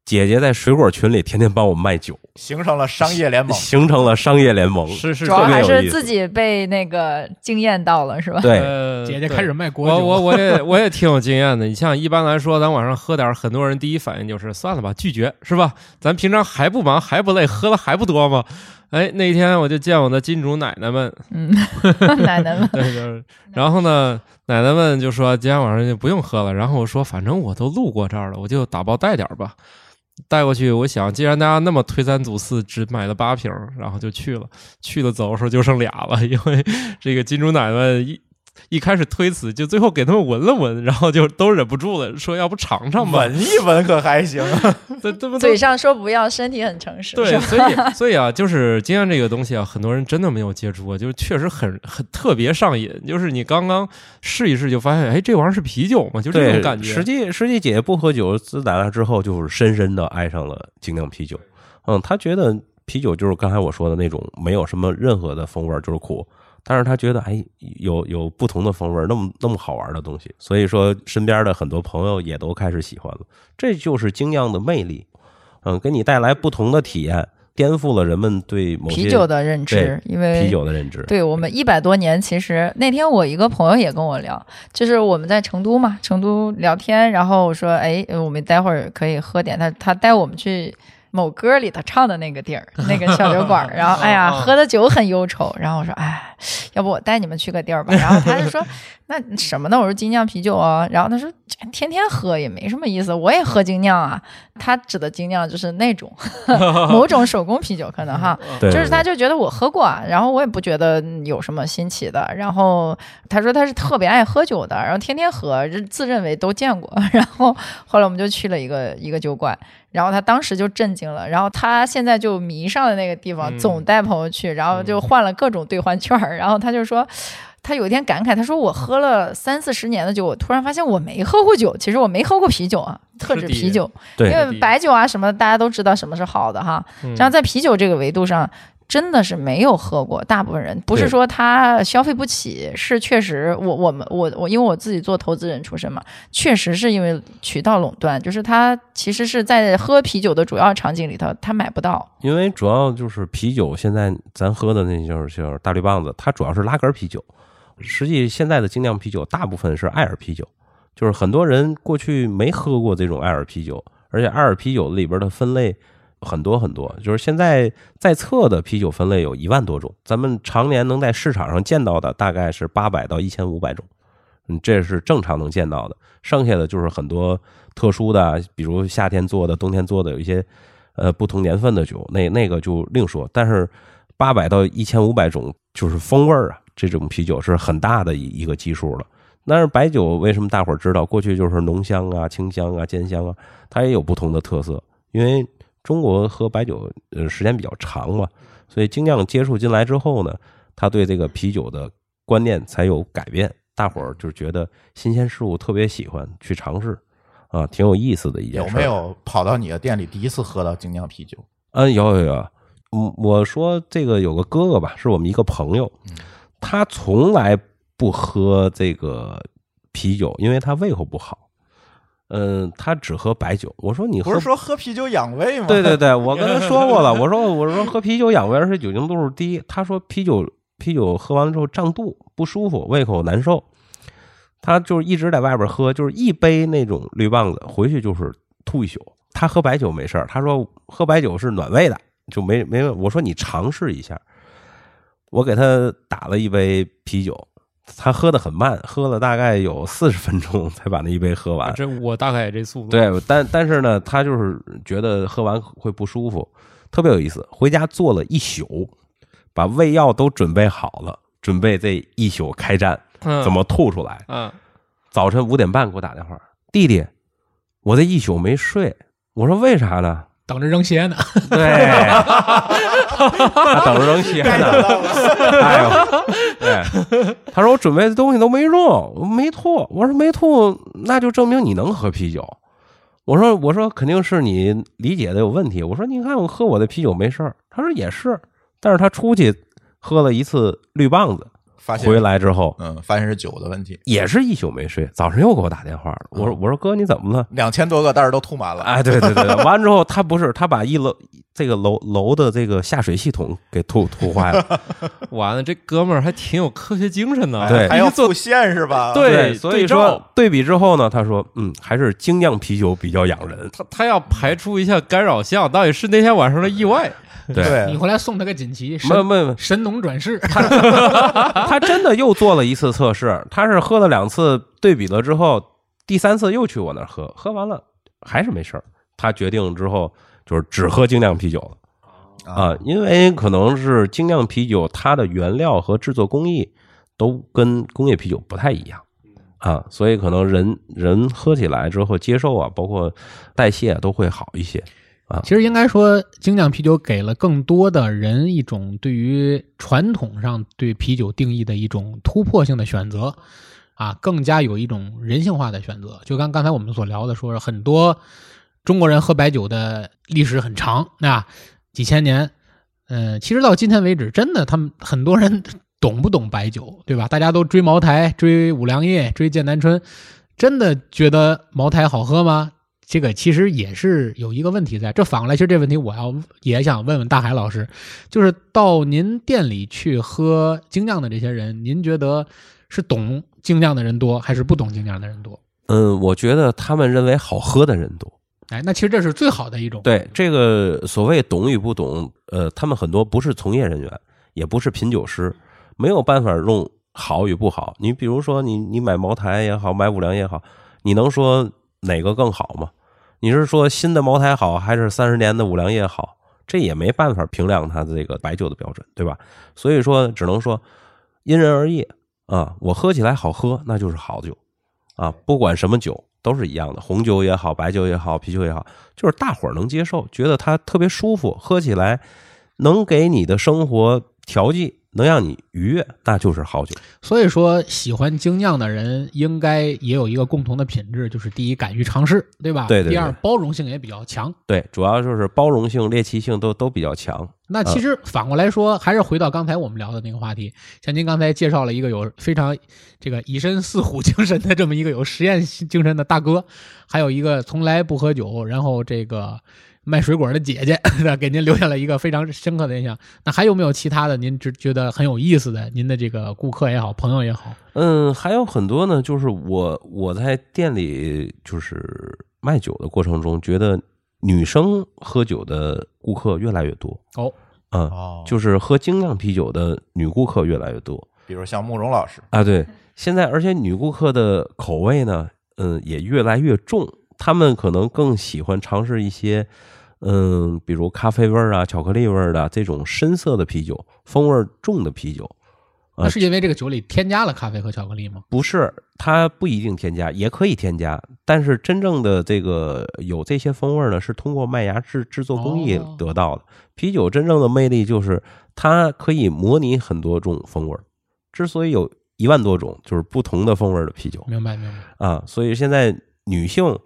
姐姐在水果群里天天帮我卖酒，形成了商业联盟。形成了商业联盟。是是主要还是自己被那个惊艳到了，是吧？对，呃姐姐开始卖果酒，我我我也 我也挺有经验的。你像一般来说，咱晚上喝点，很多人第一反应就是算了吧，拒绝是吧？咱平常还不忙还不累，喝的还不多吗？哎，那天我就见我的金主奶奶们，嗯，奶奶们，对，就是，然后呢，奶奶们就说今天晚上就不用喝了。然后我说，反正我都路过这儿了，我就打包带点儿吧。带过去，我想，既然大家那么推三阻四，只买了八瓶，然后就去了。去了走的时候就剩俩了，因为这个金主奶奶一一开始推辞，就最后给他们闻了闻，然后就都忍不住了，说要不尝尝吧。闻一闻可还行，对对不对嘴？上说不要，身体很诚实。对，所以所以啊，就是经验这个东西啊，很多人真的没有接触过，就是确实很很特别上瘾。就是你刚刚试一试就发现，哎，这玩意儿是啤酒吗？就这种感觉。实际实际姐姐不喝酒，自打那之后就是深深的爱上了精酿啤酒。嗯，她觉得啤酒就是刚才我说的那种没有什么任何的风味儿，就是苦。但是他觉得，哎，有有不同的风味，那么那么好玩的东西，所以说身边的很多朋友也都开始喜欢了。这就是精酿的魅力，嗯，给你带来不同的体验，颠覆了人们对某啤酒的认知，因为啤酒的认知。对我们一百多年，其实那天我一个朋友也跟我聊，就是我们在成都嘛，成都聊天，然后我说，哎，我们待会儿可以喝点，他他带我们去某歌里头唱的那个地儿，那个小酒馆，然后哎呀，喝的酒很忧愁，然后我说，哎，要不我带你们去个地儿吧，然后他就说，那什么呢？我说精酿啤酒啊，然后他说天天喝也没什么意思，我也喝精酿啊，他指的精酿就是那种某种手工啤酒，可能哈，就是他就觉得我喝过啊，然后我也不觉得有什么新奇的。然后他说他是特别爱喝酒的，然后天天喝，自认为都见过。然后后来我们就去了一个一个酒馆，然后他当时就震惊了。然后他现在就迷上了那个地方，嗯总带朋友去，然后就换了各种兑换券儿。然后他就说。他有一天感慨，他说：“我喝了三四十年的酒，我突然发现我没喝过酒。其实我没喝过啤酒啊，特指啤酒，因为白酒啊什么的，大家都知道什么是好的哈。嗯然后在啤酒这个维度上，真的是没有喝过。大部分人不是说他消费不起，是确实我我们我我因为我自己做投资人出身嘛，确实是因为渠道垄断，就是他其实是在喝啤酒的主要场景里头，他买不到。因为主要就是啤酒，现在咱喝的那就是就是大绿棒子，它主要是拉格啤酒。实际现在的精酿啤酒大部分是艾尔啤酒，就是很多人过去没喝过这种艾尔啤酒，而且艾尔啤酒里边的分类很多很多，就是现在在册的啤酒分类有一万多种，咱们常年能在市场上见到的大概是八百到一千五百种，嗯，这是正常能见到的。剩下的就是很多特殊的，比如夏天做的、冬天做的，有一些呃不同年份的酒，那那个就另说。但是八百到一千五百种就是风味儿啊，这种啤酒是很大的一一个基数了。但是白酒为什么大伙儿知道？过去就是浓香啊、清香啊、兼香啊，它也有不同的特色。因为中国喝白酒呃时间比较长嘛，所以精酿接触进来之后呢，他对这个啤酒的观念才有改变。大伙儿就觉得新鲜事物特别喜欢去尝试啊，挺有意思的一件事。有没？有跑到你的店里第一次喝到精酿啤酒？嗯，有有有。嗯，我说这个有个哥哥吧，是我们一个朋友，他从来不喝这个啤酒，因为他胃口不好。嗯，他只喝白酒。我说你喝不是说喝啤酒养胃吗？对对对，我跟他说过了，我说我说喝啤酒养胃，而且酒精度数低。他说啤酒啤酒喝完了之后胀肚不舒服，胃口难受。他就是一直在外边喝，就是一杯那种绿棒子回去就是吐一宿。他喝白酒没事儿，他说喝白酒是暖胃的，就没没问。我说你尝试一下，我给他打了一杯啤酒，他喝的很慢，喝了大概有四十分钟才把那一杯喝完。这我大概也这速度。对，但但是呢，他就是觉得喝完会不舒服，特别有意思。回家坐了一宿，把胃药都准备好了，准备这一宿开战，嗯，怎么吐出来。嗯，早晨五点半给我打电话，弟弟，我这一宿没睡。我说为啥呢？等着扔鞋呢。对，他等着扔鞋呢。哎呦，对，他说我准备的东西都没用，没吐。我说没吐，那就证明你能喝啤酒。我说我说肯定是你理解的有问题。我说你看我喝我的啤酒没事儿。他说也是，但是他出去喝了一次绿棒子，发现回来之后嗯，发现是酒的问题，也是一宿没睡，早上又给我打电话了。我说我说哥你怎么了？两千多个袋儿都吐满了。哎，对对对，对 完之后他不是他把一楼这个楼楼的这个下水系统给吐吐坏了。完了，这哥们儿还挺有科学精神的。对还要一做线是吧？对所以说对比之后呢，他说嗯，还是精酿啤酒比较养人。他他要排除一下干扰项，到底是那天晚上的意外。你，回来送他个锦旗，没神没没，神农转世。他 真的又做了一次测试，他是喝了两次，对比了之后，第三次又去我那儿喝，喝完了还是没事儿。他决定之后就是只喝精酿啤酒了。啊，因为可能是精酿啤酒，它的原料和制作工艺都跟工业啤酒不太一样啊，所以可能人人喝起来之后接受啊，包括代谢啊都会好一些。其实应该说，精酿啤酒给了更多的人一种对于传统上对啤酒定义的一种突破性的选择，啊，更加有一种人性化的选择。就刚刚才我们所聊的，说很多中国人喝白酒的历史很长，那几千年，嗯、其实到今天为止，真的他们很多人懂不懂白酒，对吧？大家都追茅台、追五粮液、追剑南春，真的觉得茅台好喝吗？这个其实也是有一个问题在。这反过来，其实这问题我要也想问问大海老师，就是到您店里去喝精酿的这些人，您觉得是懂精酿的人多，还是不懂精酿的人多？嗯，我觉得他们认为好喝的人多。哎，那其实这是最好的一种。对这个所谓懂与不懂，呃，他们很多不是从业人员，也不是品酒师，没有办法用好与不好。你比如说，你你买茅台也好，买五粮也好，你能说哪个更好吗？你是说新的茅台好，还是三十年的五粮液好？这也没办法评量它的这个白酒的标准，对吧？所以说，只能说因人而异啊。我喝起来好喝，那就是好酒啊，不管什么酒。都是一样的，红酒也好，白酒也好，啤酒也好，就是大伙儿能接受，觉得它特别舒服，喝起来能给你的生活调剂，能让你愉悦，那就是好酒。所以说，喜欢精酿的人应该也有一个共同的品质，就是第一，敢于尝试，对吧？对对对第二，包容性也比较强。对，主要就是包容性、猎奇性都都比较强。那其实反过来说，还是回到刚才我们聊的那个话题，像您刚才介绍了一个有非常这个以身似虎精神的这么一个有实验精神的大哥，还有一个从来不喝酒，然后这个卖水果的姐姐，给您留下了一个非常深刻的印象。那还有没有其他的您只觉得很有意思的？您的这个顾客也好，朋友也好，嗯，还有很多呢，就是我我在店里就是卖酒的过程中，觉得女生喝酒的顾客越来越多。哦，嗯，哦，就是喝精酿啤酒的女顾客越来越多。比如像慕容老师，啊，对，现在而且女顾客的口味呢，嗯，也越来越重，她们可能更喜欢尝试一些，嗯，比如咖啡味儿啊、巧克力味儿的这种深色的啤酒，风味重的啤酒。啊那是因为这个酒里添加了咖啡和巧克力吗？不是，它不一定添加，也可以添加，但是真正的这个有这些风味呢，是通过麦芽制制作工艺哦得到的。啤酒真正的魅力就是它可以模拟很多种风味儿，之所以有一万多种，就是不同的风味儿的啤酒明白明白。啊。所以现在女性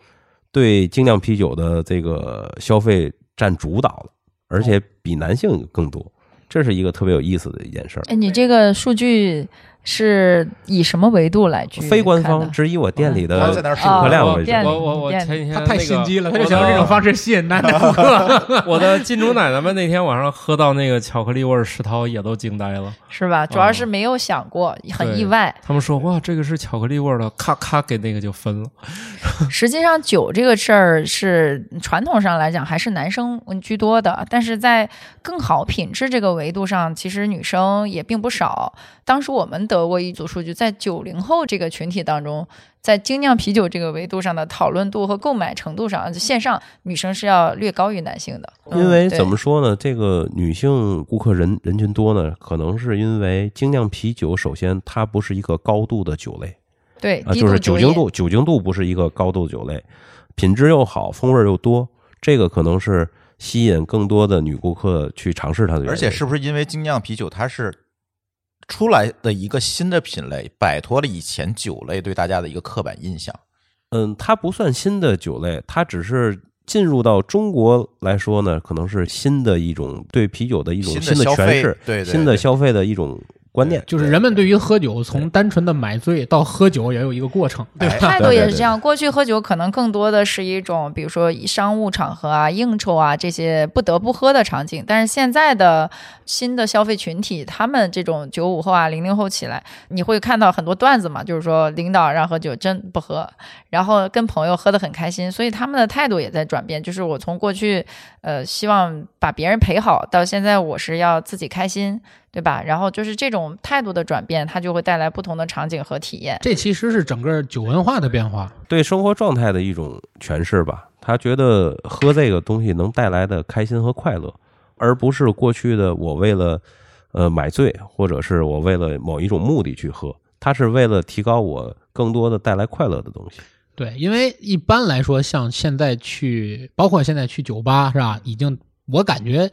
对精酿啤酒的这个消费占主导了，而且比男性更多，这是一个特别有意思的一件事儿。哎，你这个数据是以什么维度来去非官方，只以我店里的他在那儿顾客量为主。店里我我我前几天他太那个心机了，他就我想用这种方式吸引男的顾客。我的金主奶奶们那天晚上喝到那个巧克力味石涛也都惊呆了，是吧？主要是没有想过，很意外。他们说哇这个是巧克力味的，咔咔给那个就分了。实际上，酒这个事儿是传统上来讲还是男生居多的，但是在更好品质这个维度上，其实女生也并不少。当时我们得过一组数据，在九零后这个群体当中，在精酿啤酒这个维度上的讨论度和购买程度上，线上女生是要略高于男性的。因为怎么说呢，这个女性顾客人人群多呢，可能是因为精酿啤酒，首先它不是一个高度的酒类。啊，对低就是酒精度，酒精度不是一个高度酒类，品质又好，风味又多，这个可能是吸引更多的女顾客去尝试它的原因。而且是不是因为精酿啤酒它是出来的一个新的品类，摆脱了以前酒类对大家的一个刻板印象？嗯，它不算新的酒类，它只是进入到中国来说呢，可能是新的一种对啤酒的一种新新的诠释，对对新的消费的一种观念。就是人们对于喝酒，从单纯的买醉到喝酒，也有一个过程，对态度也是这样。过去喝酒可能更多的是一种，比如说以商务场合啊、应酬啊这些不得不喝的场景，但是现在的新的消费群体，他们这种九五后啊、零零后起来，你会看到很多段子嘛，就是说领导让喝酒真不喝，然后跟朋友喝得很开心，所以他们的态度也在转变。就是我从过去呃希望把别人陪好，到现在我是要自己开心。对吧？然后就是这种态度的转变，它就会带来不同的场景和体验。这其实是整个酒文化的变化。对生活状态的一种诠释吧。他觉得喝这个东西能带来的开心和快乐，而不是过去的我为了呃买醉，或者是我为了某一种目的去喝。他是为了提高我更多的带来快乐的东西。对，因为一般来说，像现在去，包括现在去酒吧是吧？已经我感觉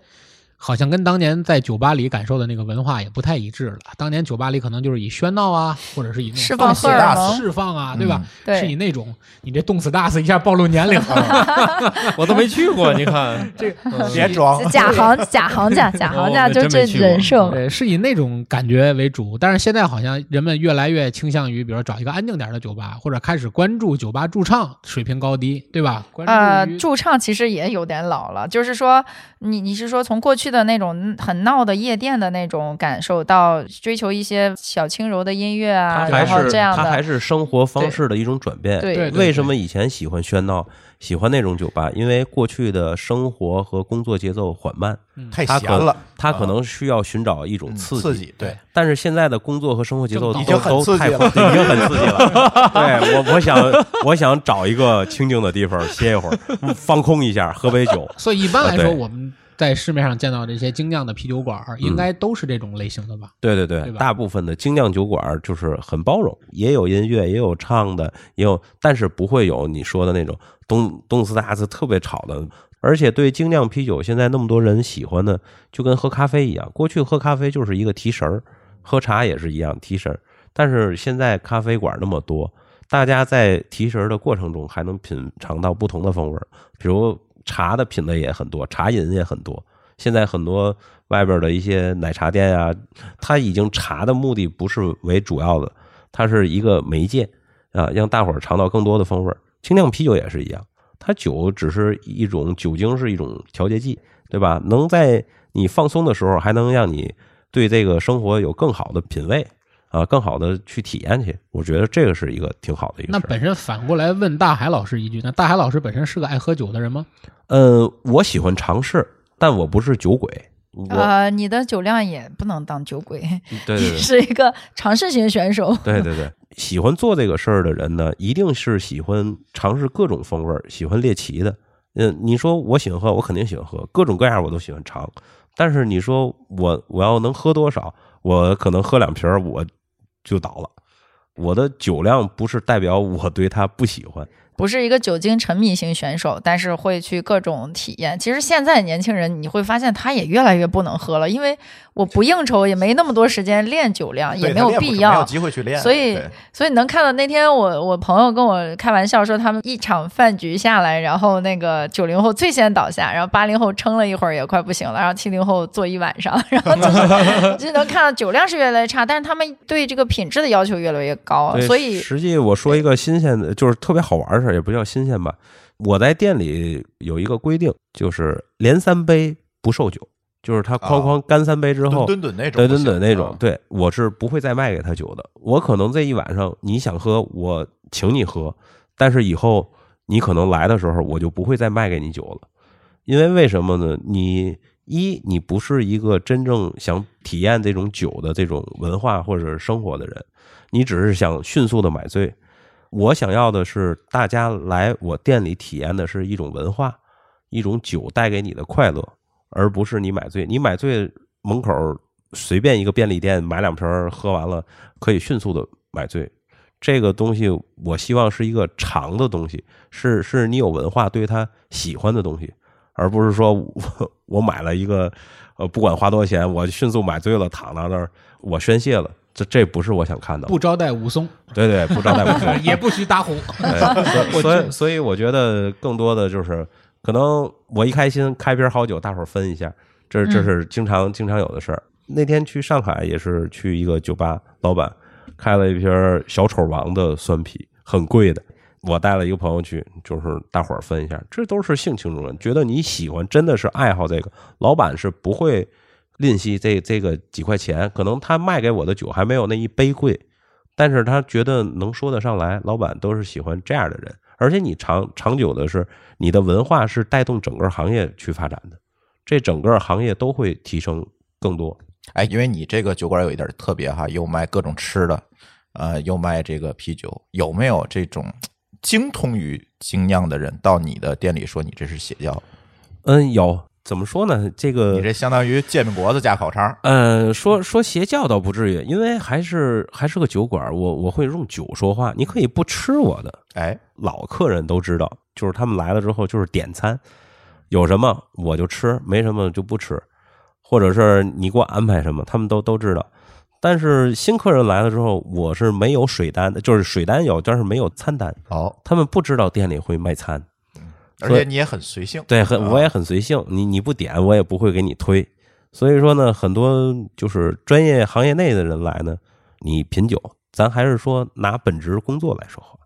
好像跟当年在酒吧里感受的那个文化也不太一致了。当年酒吧里可能就是以喧闹啊，或者是以那种释放放荷尔蒙释放啊，对吧？对是以那种你这动次打次一下暴露年龄了，我都没去过，你看 这嗯别装，假行假行家，假行家哦就这真没去过人设。对，是以那种感觉为主。但是现在好像人们越来越倾向于，比如说找一个安静点的酒吧，或者开始关注酒吧驻唱水平高低，对吧？关呃注，于驻唱其实也有点老了，就是说，你你是说从过去的那种很闹的夜店的那种感受，到追求一些小轻柔的音乐啊，然后它还是这样的，它还是生活方式的一种转变。对对为什么以前喜欢喧闹，喜欢那种酒吧？因为过去的生活和工作节奏缓慢，太闲了，他可能需要寻找一种嗯刺激。刺激，对，但是现在的工作和生活节奏已经很刺激了对已经很刺激了。对我，我想我想找一个清静的地方歇一会儿，放空一下，喝杯酒。所以一般来说，我们在市面上见到这些精酿的啤酒馆，应该都是这种类型的吧？对对对，对大部分的精酿酒馆就是很包容，也有音乐，也有唱的，也有，但是不会有你说的那种动动次打次特别吵的。而且对精酿啤酒，现在那么多人喜欢的，就跟喝咖啡一样。过去喝咖啡就是一个提神儿，喝茶也是一样提神儿。但是现在咖啡馆那么多，大家在提神的过程中还能品尝到不同的风味儿，比如茶的品类也很多，茶饮也很多。现在很多外边的一些奶茶店啊，它已经茶的目的不是为主要的，它是一个媒介啊，让大伙儿尝到更多的风味儿。精酿啤酒也是一样，它酒只是一种酒精，是一种调节剂，对吧？能在你放松的时候，还能让你对这个生活有更好的品味啊，更好的去体验去。我觉得这个是一个挺好的一个事。那本身反过来问大海老师一句，那大海老师本身是个爱喝酒的人吗？呃，我喜欢尝试，但我不是酒鬼。我呃，你的酒量也不能当酒鬼，对 对你对，是一个尝试型选手。对对对，喜欢做这个事儿的人呢，一定是喜欢尝试各种风味儿，喜欢猎奇的。嗯，你说我喜欢喝，我肯定喜欢喝，各种各样我都喜欢尝。但是你说我我要能喝多少，我可能喝两瓶儿我就倒了。我的酒量不是代表我对他不喜欢，不是一个酒精沉迷型选手，但是会去各种体验。其实现在年轻人你会发现他也越来越不能喝了，因为我不应酬，也没那么多时间练酒量，也没有必要没有要。机会去练，所以所以能看到那天我我朋友跟我开玩笑说，他们一场饭局下来，然后那个九零后最先倒下，然后八零后撑了一会儿也快不行了，然后七零后坐一晚上，然后就是 就能看到酒量是越来越差，但是他们对这个品质的要求越来越高，所以实际我说一个新鲜的，就是特别好玩的事儿，也不叫新鲜吧。我在店里有一个规定，就是连三杯不售酒，就是他哐哐干三杯之后，吨吨吨那种对不行，对对那种啊，对我是不会再卖给他酒的。我可能这一晚上你想喝，我请你喝，但是以后你可能来的时候，我就不会再卖给你酒了。因为为什么呢？你一你不是一个真正想体验这种酒的这种文化或者是生活的人，你只是想迅速的买醉。我想要的是大家来我店里体验的是一种文化，一种酒带给你的快乐，而不是你买醉。你买醉门口随便一个便利店买两瓶儿喝完了，可以迅速的买醉。这个东西我希望是一个长的东西，是是你有文化对他喜欢的东西，而不是说我 我买了一个呃不管花多少钱，我迅速买醉了躺到那儿我宣泄了，这这不是我想看的。不招待武松，对对，不招待武松。也不许打虎。所以 所以我觉得更多的就是，可能我一开心开瓶好酒，大伙儿分一下，这这是经常经常有的事儿。那天去上海也是去一个酒吧，老板开了一瓶小丑王的酸啤，很贵的。我带了一个朋友去，就是大伙儿分一下，这都是性情中人，觉得你喜欢，真的是爱好这个，老板是不会吝惜这这个几块钱，可能他卖给我的酒还没有那一杯贵，但是他觉得能说得上来，老板都是喜欢这样的人，而且你长长久的是你的文化是带动整个行业去发展的，这整个行业都会提升更多。哎，因为你这个酒馆有一点特别哈，又卖各种吃的，呃，又卖这个啤酒，有没有这种精通于精酿的人到你的店里说你这是邪教？嗯，有怎么说呢？这个你这相当于煎饼果子加烤肠，呃，说说邪教倒不至于，因为还是还是个酒馆，我我会用酒说话。你可以不吃我的，哎，老客人都知道，就是他们来了之后就是点餐，有什么我就吃，没什么就不吃。或者是你给我安排什么，他们都都知道。但是新客人来了之后，我是没有水单的，就是水单有，但是没有餐单，哦，他们不知道店里会卖餐。而且你也很随性，对，很啊我也很随性，你你不点我也不会给你推。所以说呢，很多就是专业行业内的人来呢，你品酒，咱还是说拿本职工作来说话，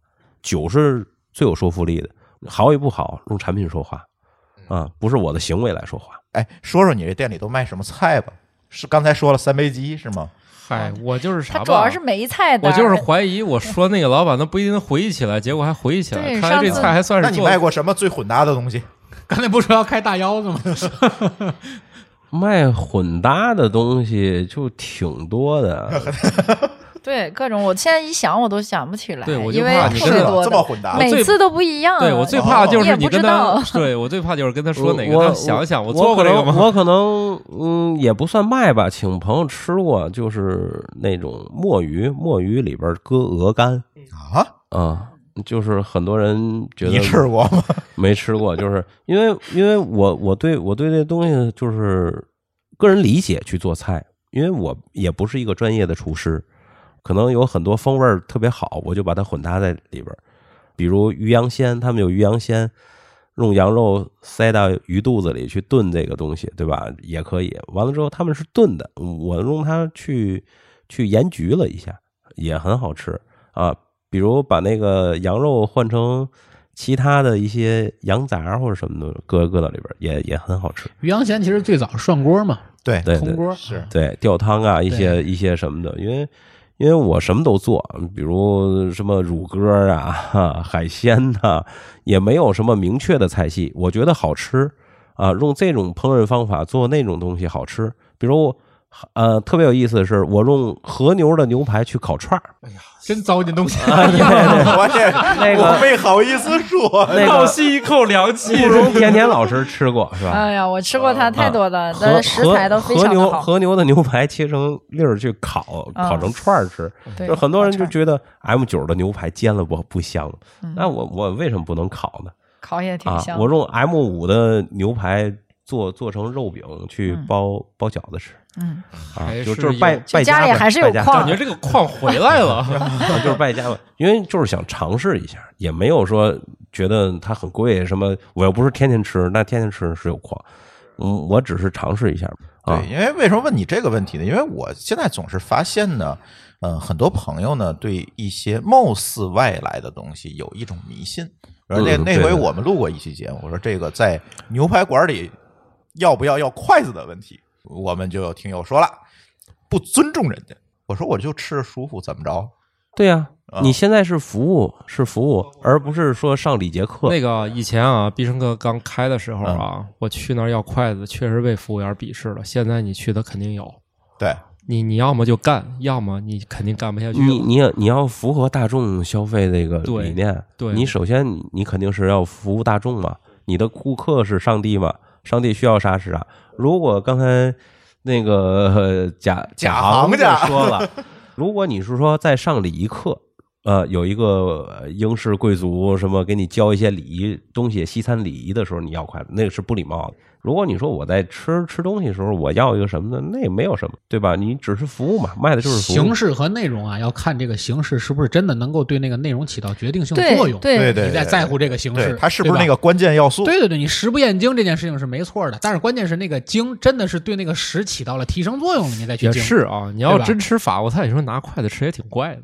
酒是最有说服力的，好与不好用产品说话啊，不是我的行为来说话。哎，说说你这店里都卖什么菜吧？是刚才说了三杯鸡是吗？嗨，我就是啥吧？它主要是没菜单，我就是怀疑，我说那个老板他不一定能回忆起来，结果还回忆起来，对看来这菜还算是那你卖过什么最混搭的东西？刚才不是说要开大腰子吗？卖混搭的东西就挺多的，对各种，我现在一想我都想不起来，对我就因为怕你特别多的这么混搭，每次都不一样。对我最怕就你也不是你跟他知道，对我最怕就是跟他说哪个，我他想想我做过这个吗？我可能嗯也不算卖吧，请朋友吃过，就是那种墨鱼，墨鱼里边搁鹅肝啊？啊。就是很多人觉得你吃过吗？没吃过，就是因为因为我我对我对这东西就是个人理解去做菜，因为我也不是一个专业的厨师，可能有很多风味儿特别好，我就把它混搭在里边儿。比如鱼羊鲜，他们有鱼羊鲜，用羊肉塞到鱼肚子里去炖这个东西，对吧？也可以。完了之后他们是炖的，我用它去去盐焗了一下，也很好吃啊。比如把那个羊肉换成其他的一些羊杂或者什么的，搁搁到里边儿也也很好吃。鱼羊鲜其实最早涮锅嘛，对对对铜锅是对，吊汤啊，一些一些什么的，因为因为我什么都做，比如什么乳鸽啊、海鲜呐、也没有什么明确的菜系，我觉得好吃啊，用这种烹饪方法做那种东西好吃。比如呃，特别有意思的是，我用和牛的牛排去烤串儿，真糟践东西。我也那个我没好意思说，那个 倒吸一口凉气不。容甜甜老师吃过是吧？哎呀，我吃过它太多的食材都非和和牛常的好。和牛的牛排切成粒儿去烤，嗯烤成串儿吃。对，就很多人就觉得 M 九的牛排煎了不不香，嗯那我我为什么不能烤呢？烤也挺啊香，。我用 M 五的牛排做做成肉饼去嗯。包包饺子吃嗯，啊，就是就是败败家里还是有败家矿感觉这个矿回来了，啊就是败家嘛，因为就是想尝试一下，也没有说觉得它很贵什么，我又不是天天吃，那天天吃是有矿，嗯，我只是尝试一下啊对，，因为为什么问你这个问题呢？因为我现在总是发现呢，呃，很多朋友呢对一些貌似外来的东西有一种迷信。而那那回我们录过一期节目，我说这个在牛排馆里要不要要筷子的问题，我们就有听友说了，不尊重人家。我说我就吃着舒服，怎么着？对呀、啊你现在是服务是服务，而不是说上礼节课。那个以前啊，必胜客刚开的时候啊，我去那儿要筷子，确实被服务员鄙视了。现在你去的肯定有，对，你你要么就干，要么你肯定干不下去了。你你要你要符合大众消费这个理念，对你首先你你肯定是要服务大众嘛，你的顾客是上帝嘛，上帝需要啥是啥。如果刚才那个 呃贾贾行家说了，如果你是说在上礼仪课。呃，有一个呃英式贵族什么给你教一些礼仪东西，西餐礼仪的时候你要筷子，那个是不礼貌的。如果你说我在吃吃东西的时候我要一个什么的，那也没有什么，对吧？你只是服务嘛，卖的就是服务。形式和内容啊，要看这个形式是不是真的能够对那个内容起到决定性对作用。对对对，你在在乎这个形式，它是不是那个关键要素？对对对，你食不厌精这件事情是没错的，但是关键是那个精真的是对那个食起到了提升作用了，你再去也精。是啊，你要真吃法国菜，你说拿筷子吃也挺怪的。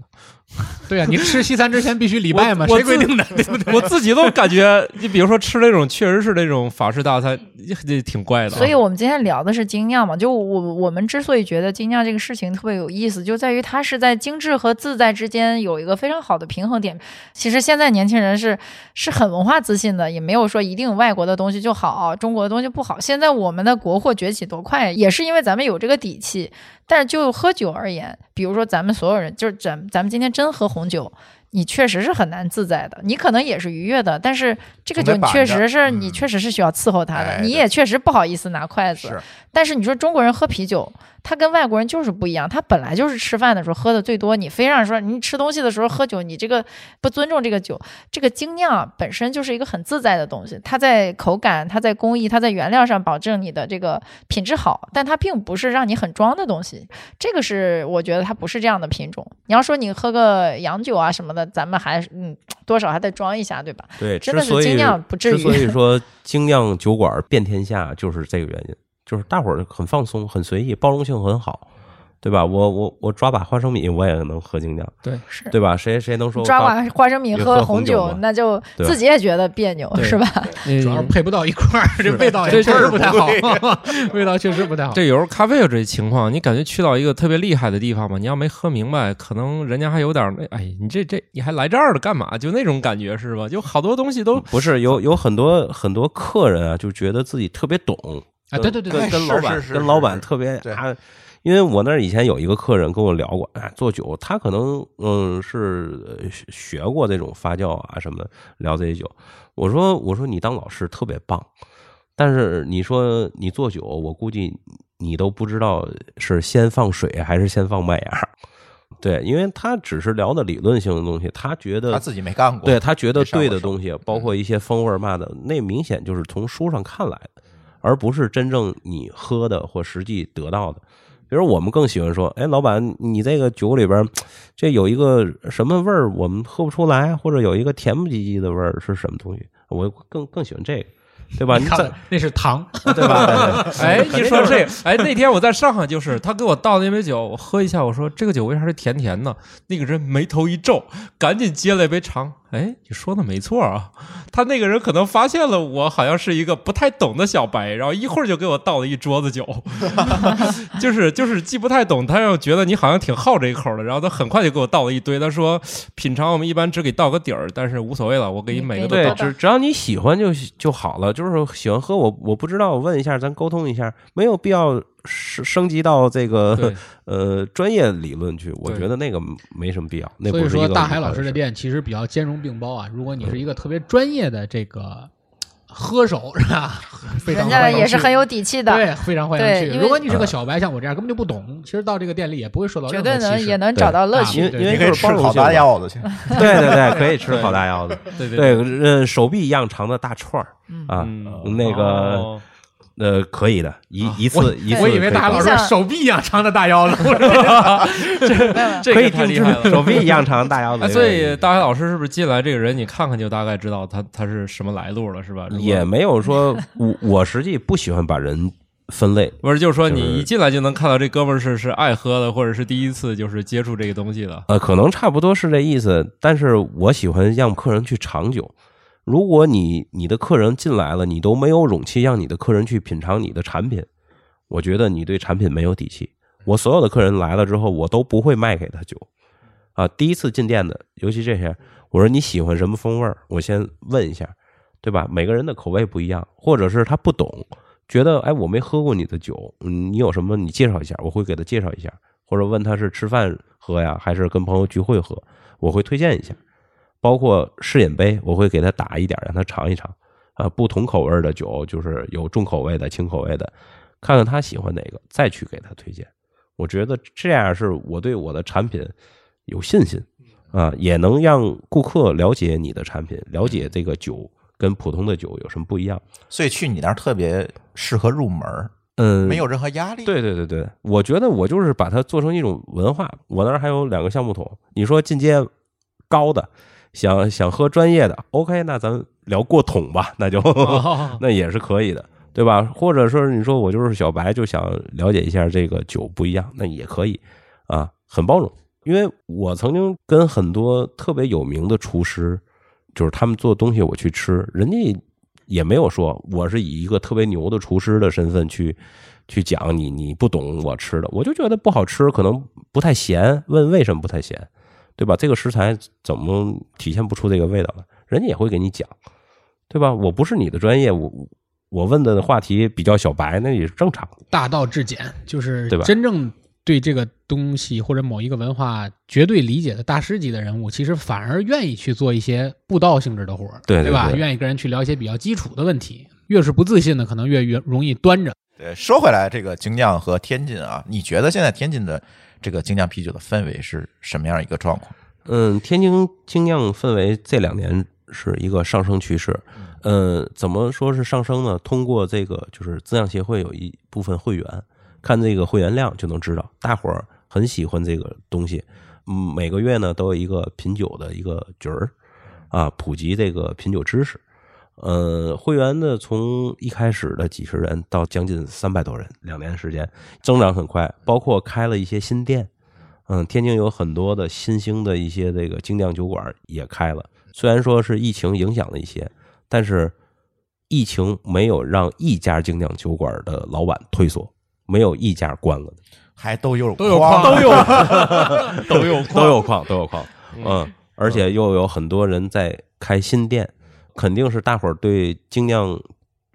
对啊，你吃西餐之前必须礼拜嘛，谁规定的？对不对？我自己都感觉，你比如说吃那种确实是那种法式大餐，也挺怪的啊。所以我们今天聊的是精酿嘛，就我我们之所以觉得精酿这个事情特别有意思，就在于它是在精致和自在之间有一个非常好的平衡点。其实现在年轻人是是很文化自信的，也没有说一定外国的东西就好，中国的东西不好。现在我们的国货崛起多快，也是因为咱们有这个底气。但是就喝酒而言，比如说咱们所有人，就是咱咱们今天真喝红酒。你确实是很难自在的，你可能也是愉悦的，但是这个酒你确实是嗯你确实是需要伺候他的，你也确实不好意思拿筷子。是但是你说中国人喝啤酒，他跟外国人就是不一样，他本来就是吃饭的时候喝的最多，你非让说你吃东西的时候喝酒，你这个不尊重这个酒。这个精酿本身就是一个很自在的东西，它在口感、它在工艺、它在原料上保证你的这个品质好，但它并不是让你很装的东西。这个是我觉得它不是这样的品种。你要说你喝个洋酒啊什么的，咱们还嗯多少还得装一下，对吧？对，真的是精酿不至之所以。说精酿酒馆遍天下，就是这个原因，就是大伙儿很放松、很随意，包容性很好，对吧？我我我抓把花生米，我也能喝精酿，是对吧？谁谁能说抓刚把花生米喝喝红红酒那就自己也觉得别扭，对是吧？主要是配不到一块儿，这味道也这确实不太好，味道确实不太好。这有时候咖啡有这情况，你感觉去到一个特别厉害的地方嘛，你要没喝明白，可能人家还有点儿，哎，你这这你还来这儿了干嘛？就那种感觉是吧？就好多东西都不是有有很多很多客人啊，就觉得自己特别懂啊对对对跟对跟老板跟老板特别对啊。因为我那儿以前有一个客人跟我聊过，哎，做酒，他可能嗯是呃学学过这种发酵啊什么的，聊这些酒。我说我说你当老师特别棒，但是你说你做酒，我估计你都不知道是先放水还是先放麦芽。对，因为他只是聊的理论性的东西，他觉得他自己没干过，对他觉得对的东西，包括一些风味嘛的，那明显就是从书上看来的，而不是真正你喝的或实际得到的。比如我们更喜欢说，哎，老板，你这个酒里边这有一个什么味儿，我们喝不出来，或者有一个甜不唧唧的味儿是什么东西？我更更喜欢这个，对吧？你看那是糖，对吧？哎，你说这个，哎，那天我在上海，就是他给我倒那杯酒，我喝一下，我说这个酒为啥是甜甜的？那个人眉头一皱，赶紧接了一杯尝。哎，你说的没错啊，他那个人可能发现了我好像是一个不太懂的小白，然后一会儿就给我倒了一桌子酒，就是就是既不太懂，他又觉得你好像挺好这一口的，然后他很快就给我倒了一堆。他说品尝我们一般只给倒个底儿，但是无所谓了，我给你每个都对，倒。只只要你喜欢就就好了。就是喜欢喝，我我不知道，我问一下，咱沟通一下，没有必要升升级到这个呃专业理论去。我觉得那个没什么必要。那所以说大海老师的店其实比较兼容并包啊。如果你是一个特别专业的这个喝手是吧？非常人家欢迎去也是很有底气的，对，非常欢迎去。对如果你是个小白，像我这样根本就不懂，其实到这个店里也不会受到绝对能任何歧视也能找到乐啊趣。因为可以吃烤大腰子去 对对对，可以吃烤大腰子。对对对，呃，手臂一样长的大串儿嗯啊，嗯那个哦呃，可以的，一啊一次一次我以为大海老师手臂一样长的大腰子，这可以定个太厉害了。制手臂一样长的大腰子所以大海老师是不是进来这个人，你看看就大概知道他他是什么来路了，是吧？也没有说 我我实际不喜欢把人分类，不是，就是说你一进来就能看到这哥们儿是是爱喝的，或者是第一次就是接触这个东西的。呃，可能差不多是这意思，但是我喜欢让客人去尝酒。如果你你的客人进来了，你都没有勇气让你的客人去品尝你的产品，我觉得你对产品没有底气。我所有的客人来了之后，我都不会卖给他酒啊。第一次进店的，尤其这些，我说你喜欢什么风味儿，我先问一下，对吧？每个人的口味不一样，或者是他不懂，觉得哎我没喝过你的酒，你有什么你介绍一下，我会给他介绍一下，或者问他是吃饭喝呀，还是跟朋友聚会喝，我会推荐一下。包括试饮杯，我会给他打一点，让他尝一尝。啊，不同口味的酒，就是有重口味的、轻口味的，看看他喜欢哪个，再去给他推荐。我觉得这样是我对我的产品有信心啊，也能让顾客了解你的产品，了解这个酒跟普通的酒有什么不一样。所以去你那儿特别适合入门，嗯，没有任何压力。对对对对，我觉得我就是把它做成一种文化。我那儿还有两个橡木桶，你说进阶高的，想想喝专业的，OK，那咱聊过桶吧，那就、哦 那也是可以的，对吧？或者说你说我就是小白，就想了解一下这个酒不一样，那也可以啊，很包容。因为我曾经跟很多特别有名的厨师，就是他们做东西我去吃，人家也没有说我是以一个特别牛的厨师的身份去去讲你你不懂我吃的，我就觉得不好吃，可能不太咸，问为什么不太咸，对吧？这个食材怎么体现不出这个味道了？人家也会给你讲，对吧？我不是你的专业，我我问的话题比较小白，那也是正常的。大道至简，就是对吧真正对这个东西或者某一个文化绝对理解的大师级的人物，其实反而愿意去做一些布道性质的活儿，对对吧？对愿意跟人去聊一些比较基础的问题。越是不自信的，可能越越容易端着。对，说回来，这个精酿和天津啊，你觉得现在天津的这个精酿啤酒的氛围是什么样一个状况？嗯，天津精酿氛围这两年是一个上升趋势。嗯，怎么说是上升呢？通过这个就是自酿协会有一部分会员，看这个会员量就能知道，大伙儿很喜欢这个东西。嗯，每个月呢都有一个品酒的一个局儿啊，普及这个品酒知识。呃，会员呢从一开始的几十人到将近三百多人，两年时间增长很快，包括开了一些新店。嗯，天津有很多的新兴的一些这个精酿酒馆也开了，虽然说是疫情影响了一些，但是疫情没有让一家精酿酒馆的老板退缩，没有一家关了，还都有都有矿矿都有都有 都有矿，都有矿。嗯，而且又有很多人在开新店，肯定是大伙儿对精酿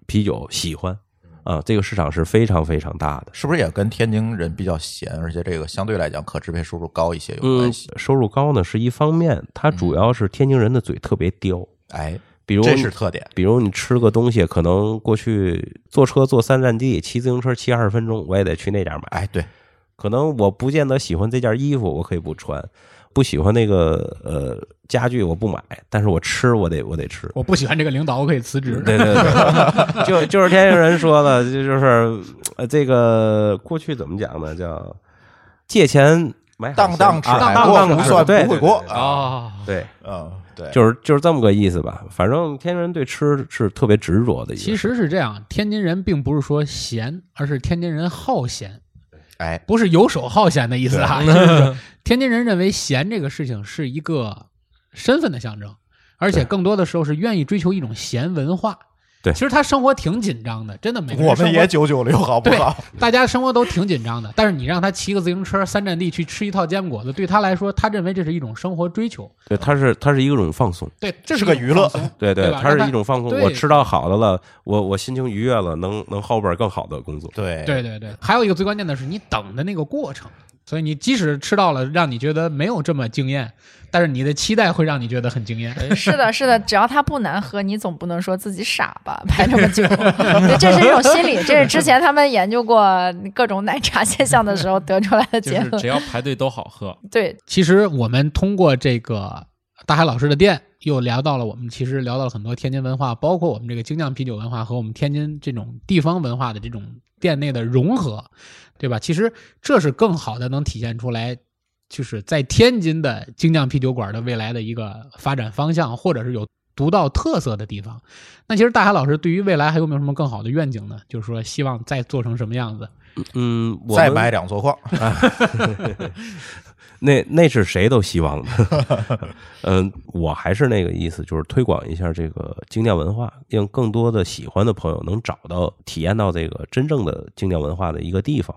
啤酒喜欢啊，这个市场是非常非常大的。是不是也跟天津人比较闲，而且这个相对来讲可支配收入高一些有嗯关系？，收入高呢是一方面，它主要是天津人的嘴特别刁，哎，比如这是特点。比如你吃个东西，可能过去坐车坐三站地，骑自行车骑二十分钟，我也得去那家买。哎，对，可能我不见得喜欢这件衣服，我可以不穿；不喜欢那个呃家具，我不买，但是我吃我得我得吃。我不喜欢这个领导，我可以辞职。对对对，就就是天津人说的，就就是呃这个过去怎么讲呢？叫借钱买海当当吃当当吃不算对不会过啊。啊，对，嗯，对，就是就是这么个意思吧。反正天津人对吃是特别执着的一个。其实是这样，天津人并不是说闲，而是天津人好闲，哎，不是游手好闲的意思啊。就是 天津人认为闲这个事情是一个身份的象征，而且更多的时候是愿意追求一种闲文化。对其实他生活挺紧张的，真的每个人我们也九九六，好不对好？大家生活都挺紧张的，但是你让他骑个自行车三站地去吃一套坚果子，对他来说，他认为这是一种生活追求。对，他是他是一种放松。对，这是个娱乐对对吧它是一种放松。我吃到好的了，我我心情愉悦了，能能后边更好的工作。对对对对，还有一个最关键的是你等的那个过程，所以你即使吃到了让你觉得没有这么惊艳，但是你的期待会让你觉得很惊艳。是的，是的，只要它不难喝，你总不能说自己傻吧？排这么久，对，这是一种心理，这是之前他们研究过各种奶茶现象的时候得出来的结论就是只。要排队都好喝。对，其实我们通过这个大海老师的店，又聊到了我们其实聊到了很多天津文化，包括我们这个精酿啤酒文化和我们天津这种地方文化的这种店内的融合，对吧？其实这是更好的能体现出来，就是在天津的精酿啤酒馆的未来的一个发展方向，或者是有独到特色的地方。那其实大海老师对于未来还有没有什么更好的愿景呢？就是说希望再做成什么样子？嗯，我再们买两座矿，那那是谁都希望的。嗯，我还是那个意思，就是推广一下这个精酿文化，让更多的喜欢的朋友能找到、体验到这个真正的精酿文化的一个地方。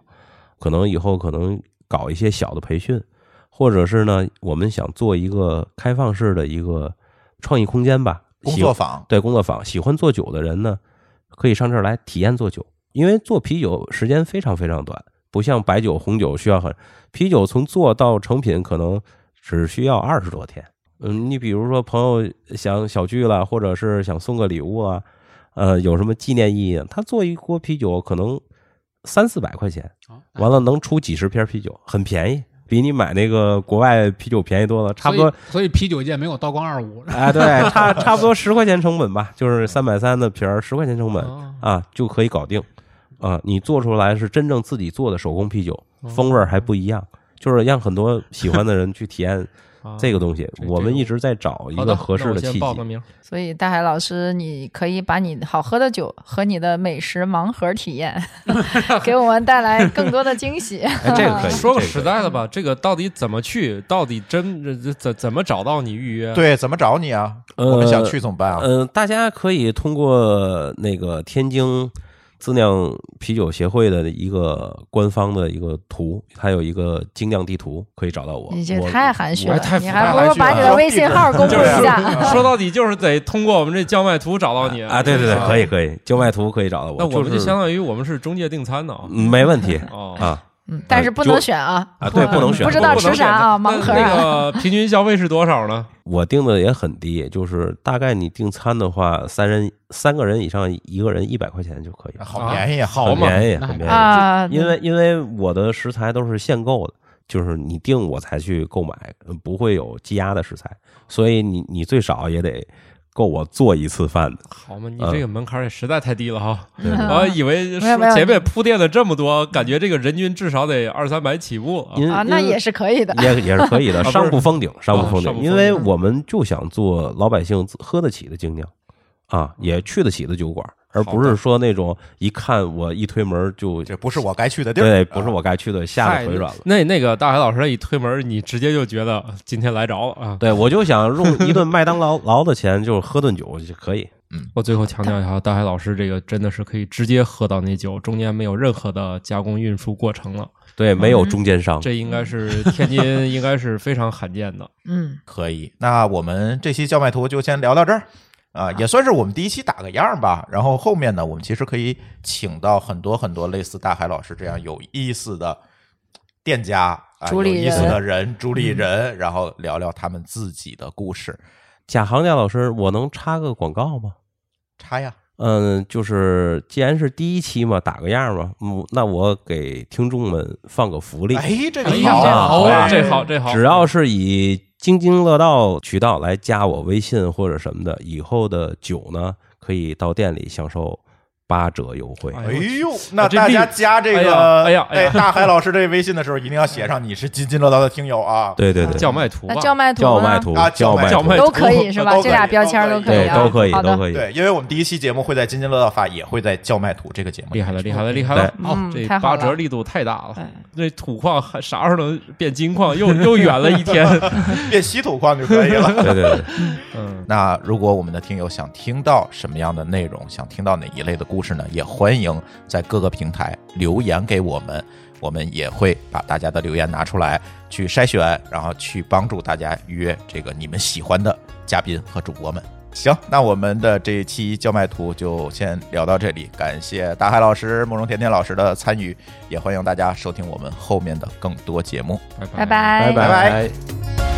可能以后可能搞一些小的培训，或者是呢，我们想做一个开放式的一个创意空间吧，工作坊，对工作坊，喜欢做酒的人呢，可以上这儿来体验做酒，因为做啤酒时间非常非常短，不像白酒、红酒需要很，啤酒从做到成品可能只需要二十多天。嗯，你比如说朋友想小聚了，或者是想送个礼物啊，呃，有什么纪念意义，他做一锅啤酒可能三四百块钱，完了能出几十瓶啤酒，很便宜，比你买那个国外啤酒便宜多了，差不多所以，啤酒界没有道光二五。哎，对，差差不多十块钱成本吧，就是三百三的瓶儿，十块钱成本哦啊就可以搞定啊。你做出来是真正自己做的手工啤酒，风味儿还不一样，就是让很多喜欢的人去体验啊这个东西。我们一直在找一个合适的契机。报个名。所以大海老师，你可以把你好喝的酒和你的美食盲盒体验，给我们带来更多的惊喜。哎，这个可以。说个实在的吧，这个到底怎么去？到底真怎怎怎么找到你预约？，对，怎么找你啊？呃我们想去怎么办啊？嗯、大家可以通过那个天津自酿啤酒协会的一个官方的一个图，它有一个精酿地图，可以找到我。你这我太含蓄了哎，太你还不如把你的微信号公布一下。说到底就是得通过我们这叫卖图找到你啊，对对对，可以可以，叫卖图可以找到我。那我们就就是相当于我们是中介订餐的啊。嗯没问题哦，啊。嗯，但是不能选啊，啊对不能选不知道吃啥啊，盲盒那啊。个 平均消费是多少呢？我定的也很低，就是大概你订餐的话，三人三个人以上，一个人一百块钱就可以了，好便宜，好便宜，很便宜。啊，因为因为我的食材都是限购的，就是你定我才去购买，呃不会有积压的食材，所以你你最少也得够我做一次饭的。好嘛，你嗯这个门槛也实在太低了哈！嗯我还以为没有没有前面铺垫了这么多，感觉这个人均至少得二三百起步啊。啊，那也是可以的。也也是可以的，上不封顶，上不啊封顶，上不封顶因为我们就想做老百姓喝得起的精酿啊，也去得起的酒馆，而不是说那种一看我一推门就这不是我该去的地儿，对，不是我该去的，吓得腿软了。那那个大海老师一推门，你直接就觉得今天来着了啊！对，我就想用一顿 麦当劳劳的钱，就是喝顿酒就可以。嗯我最后强调一下，大海老师这个真的是可以直接喝到那酒，中间没有任何的加工运输过程了。对，没有中间商。这应该是天津应该是非常罕见的。嗯，可以。那我们这期叫卖图就先聊到这儿啊，也算是我们第一期打个样儿吧。然后后面呢，我们其实可以请到很多很多类似大海老师这样有意思的店家啊，有意思的人、主理人，然后聊聊他们自己的故事。贾行家老师，我能插个广告吗？插呀，嗯，就是既然是第一期嘛，打个样嘛，嗯，那我给听众们放个福利，哎，这个好啊这好这好，只要是以津津乐道渠道来加我微信或者什么的，以后的酒呢，可以到店里享受八折优惠。哎哎呦，那大家加这哎个呀哎呀哎呀大海老师这微信的时候，一定要写上你是津津乐道的听友啊。对对对，叫卖图吧那，叫卖图叫卖图啊，叫卖图，都可以是吧？这俩标签都可以都可以，好的，都可以。对，因为我们第一期节目会在津津乐道发，也会在叫卖图这个节目厉害了，厉害了，厉害了！对哦嗯，这太八折力度太大了。哎这土矿还啥时候能变金矿？又又远了一天。变稀土矿就可以了。对对对，嗯，那如果我们的听友想听到什么样的内容，想听到哪一类的故事呢？也欢迎在各个平台留言给我们，我们也会把大家的留言拿出来去筛选，然后去帮助大家约这个你们喜欢的嘉宾和主播们。行，那我们的这一期叫卖图就先聊到这里，感谢大海老师、慕容甜甜老师的参与，也欢迎大家收听我们后面的更多节目。拜拜拜拜拜拜。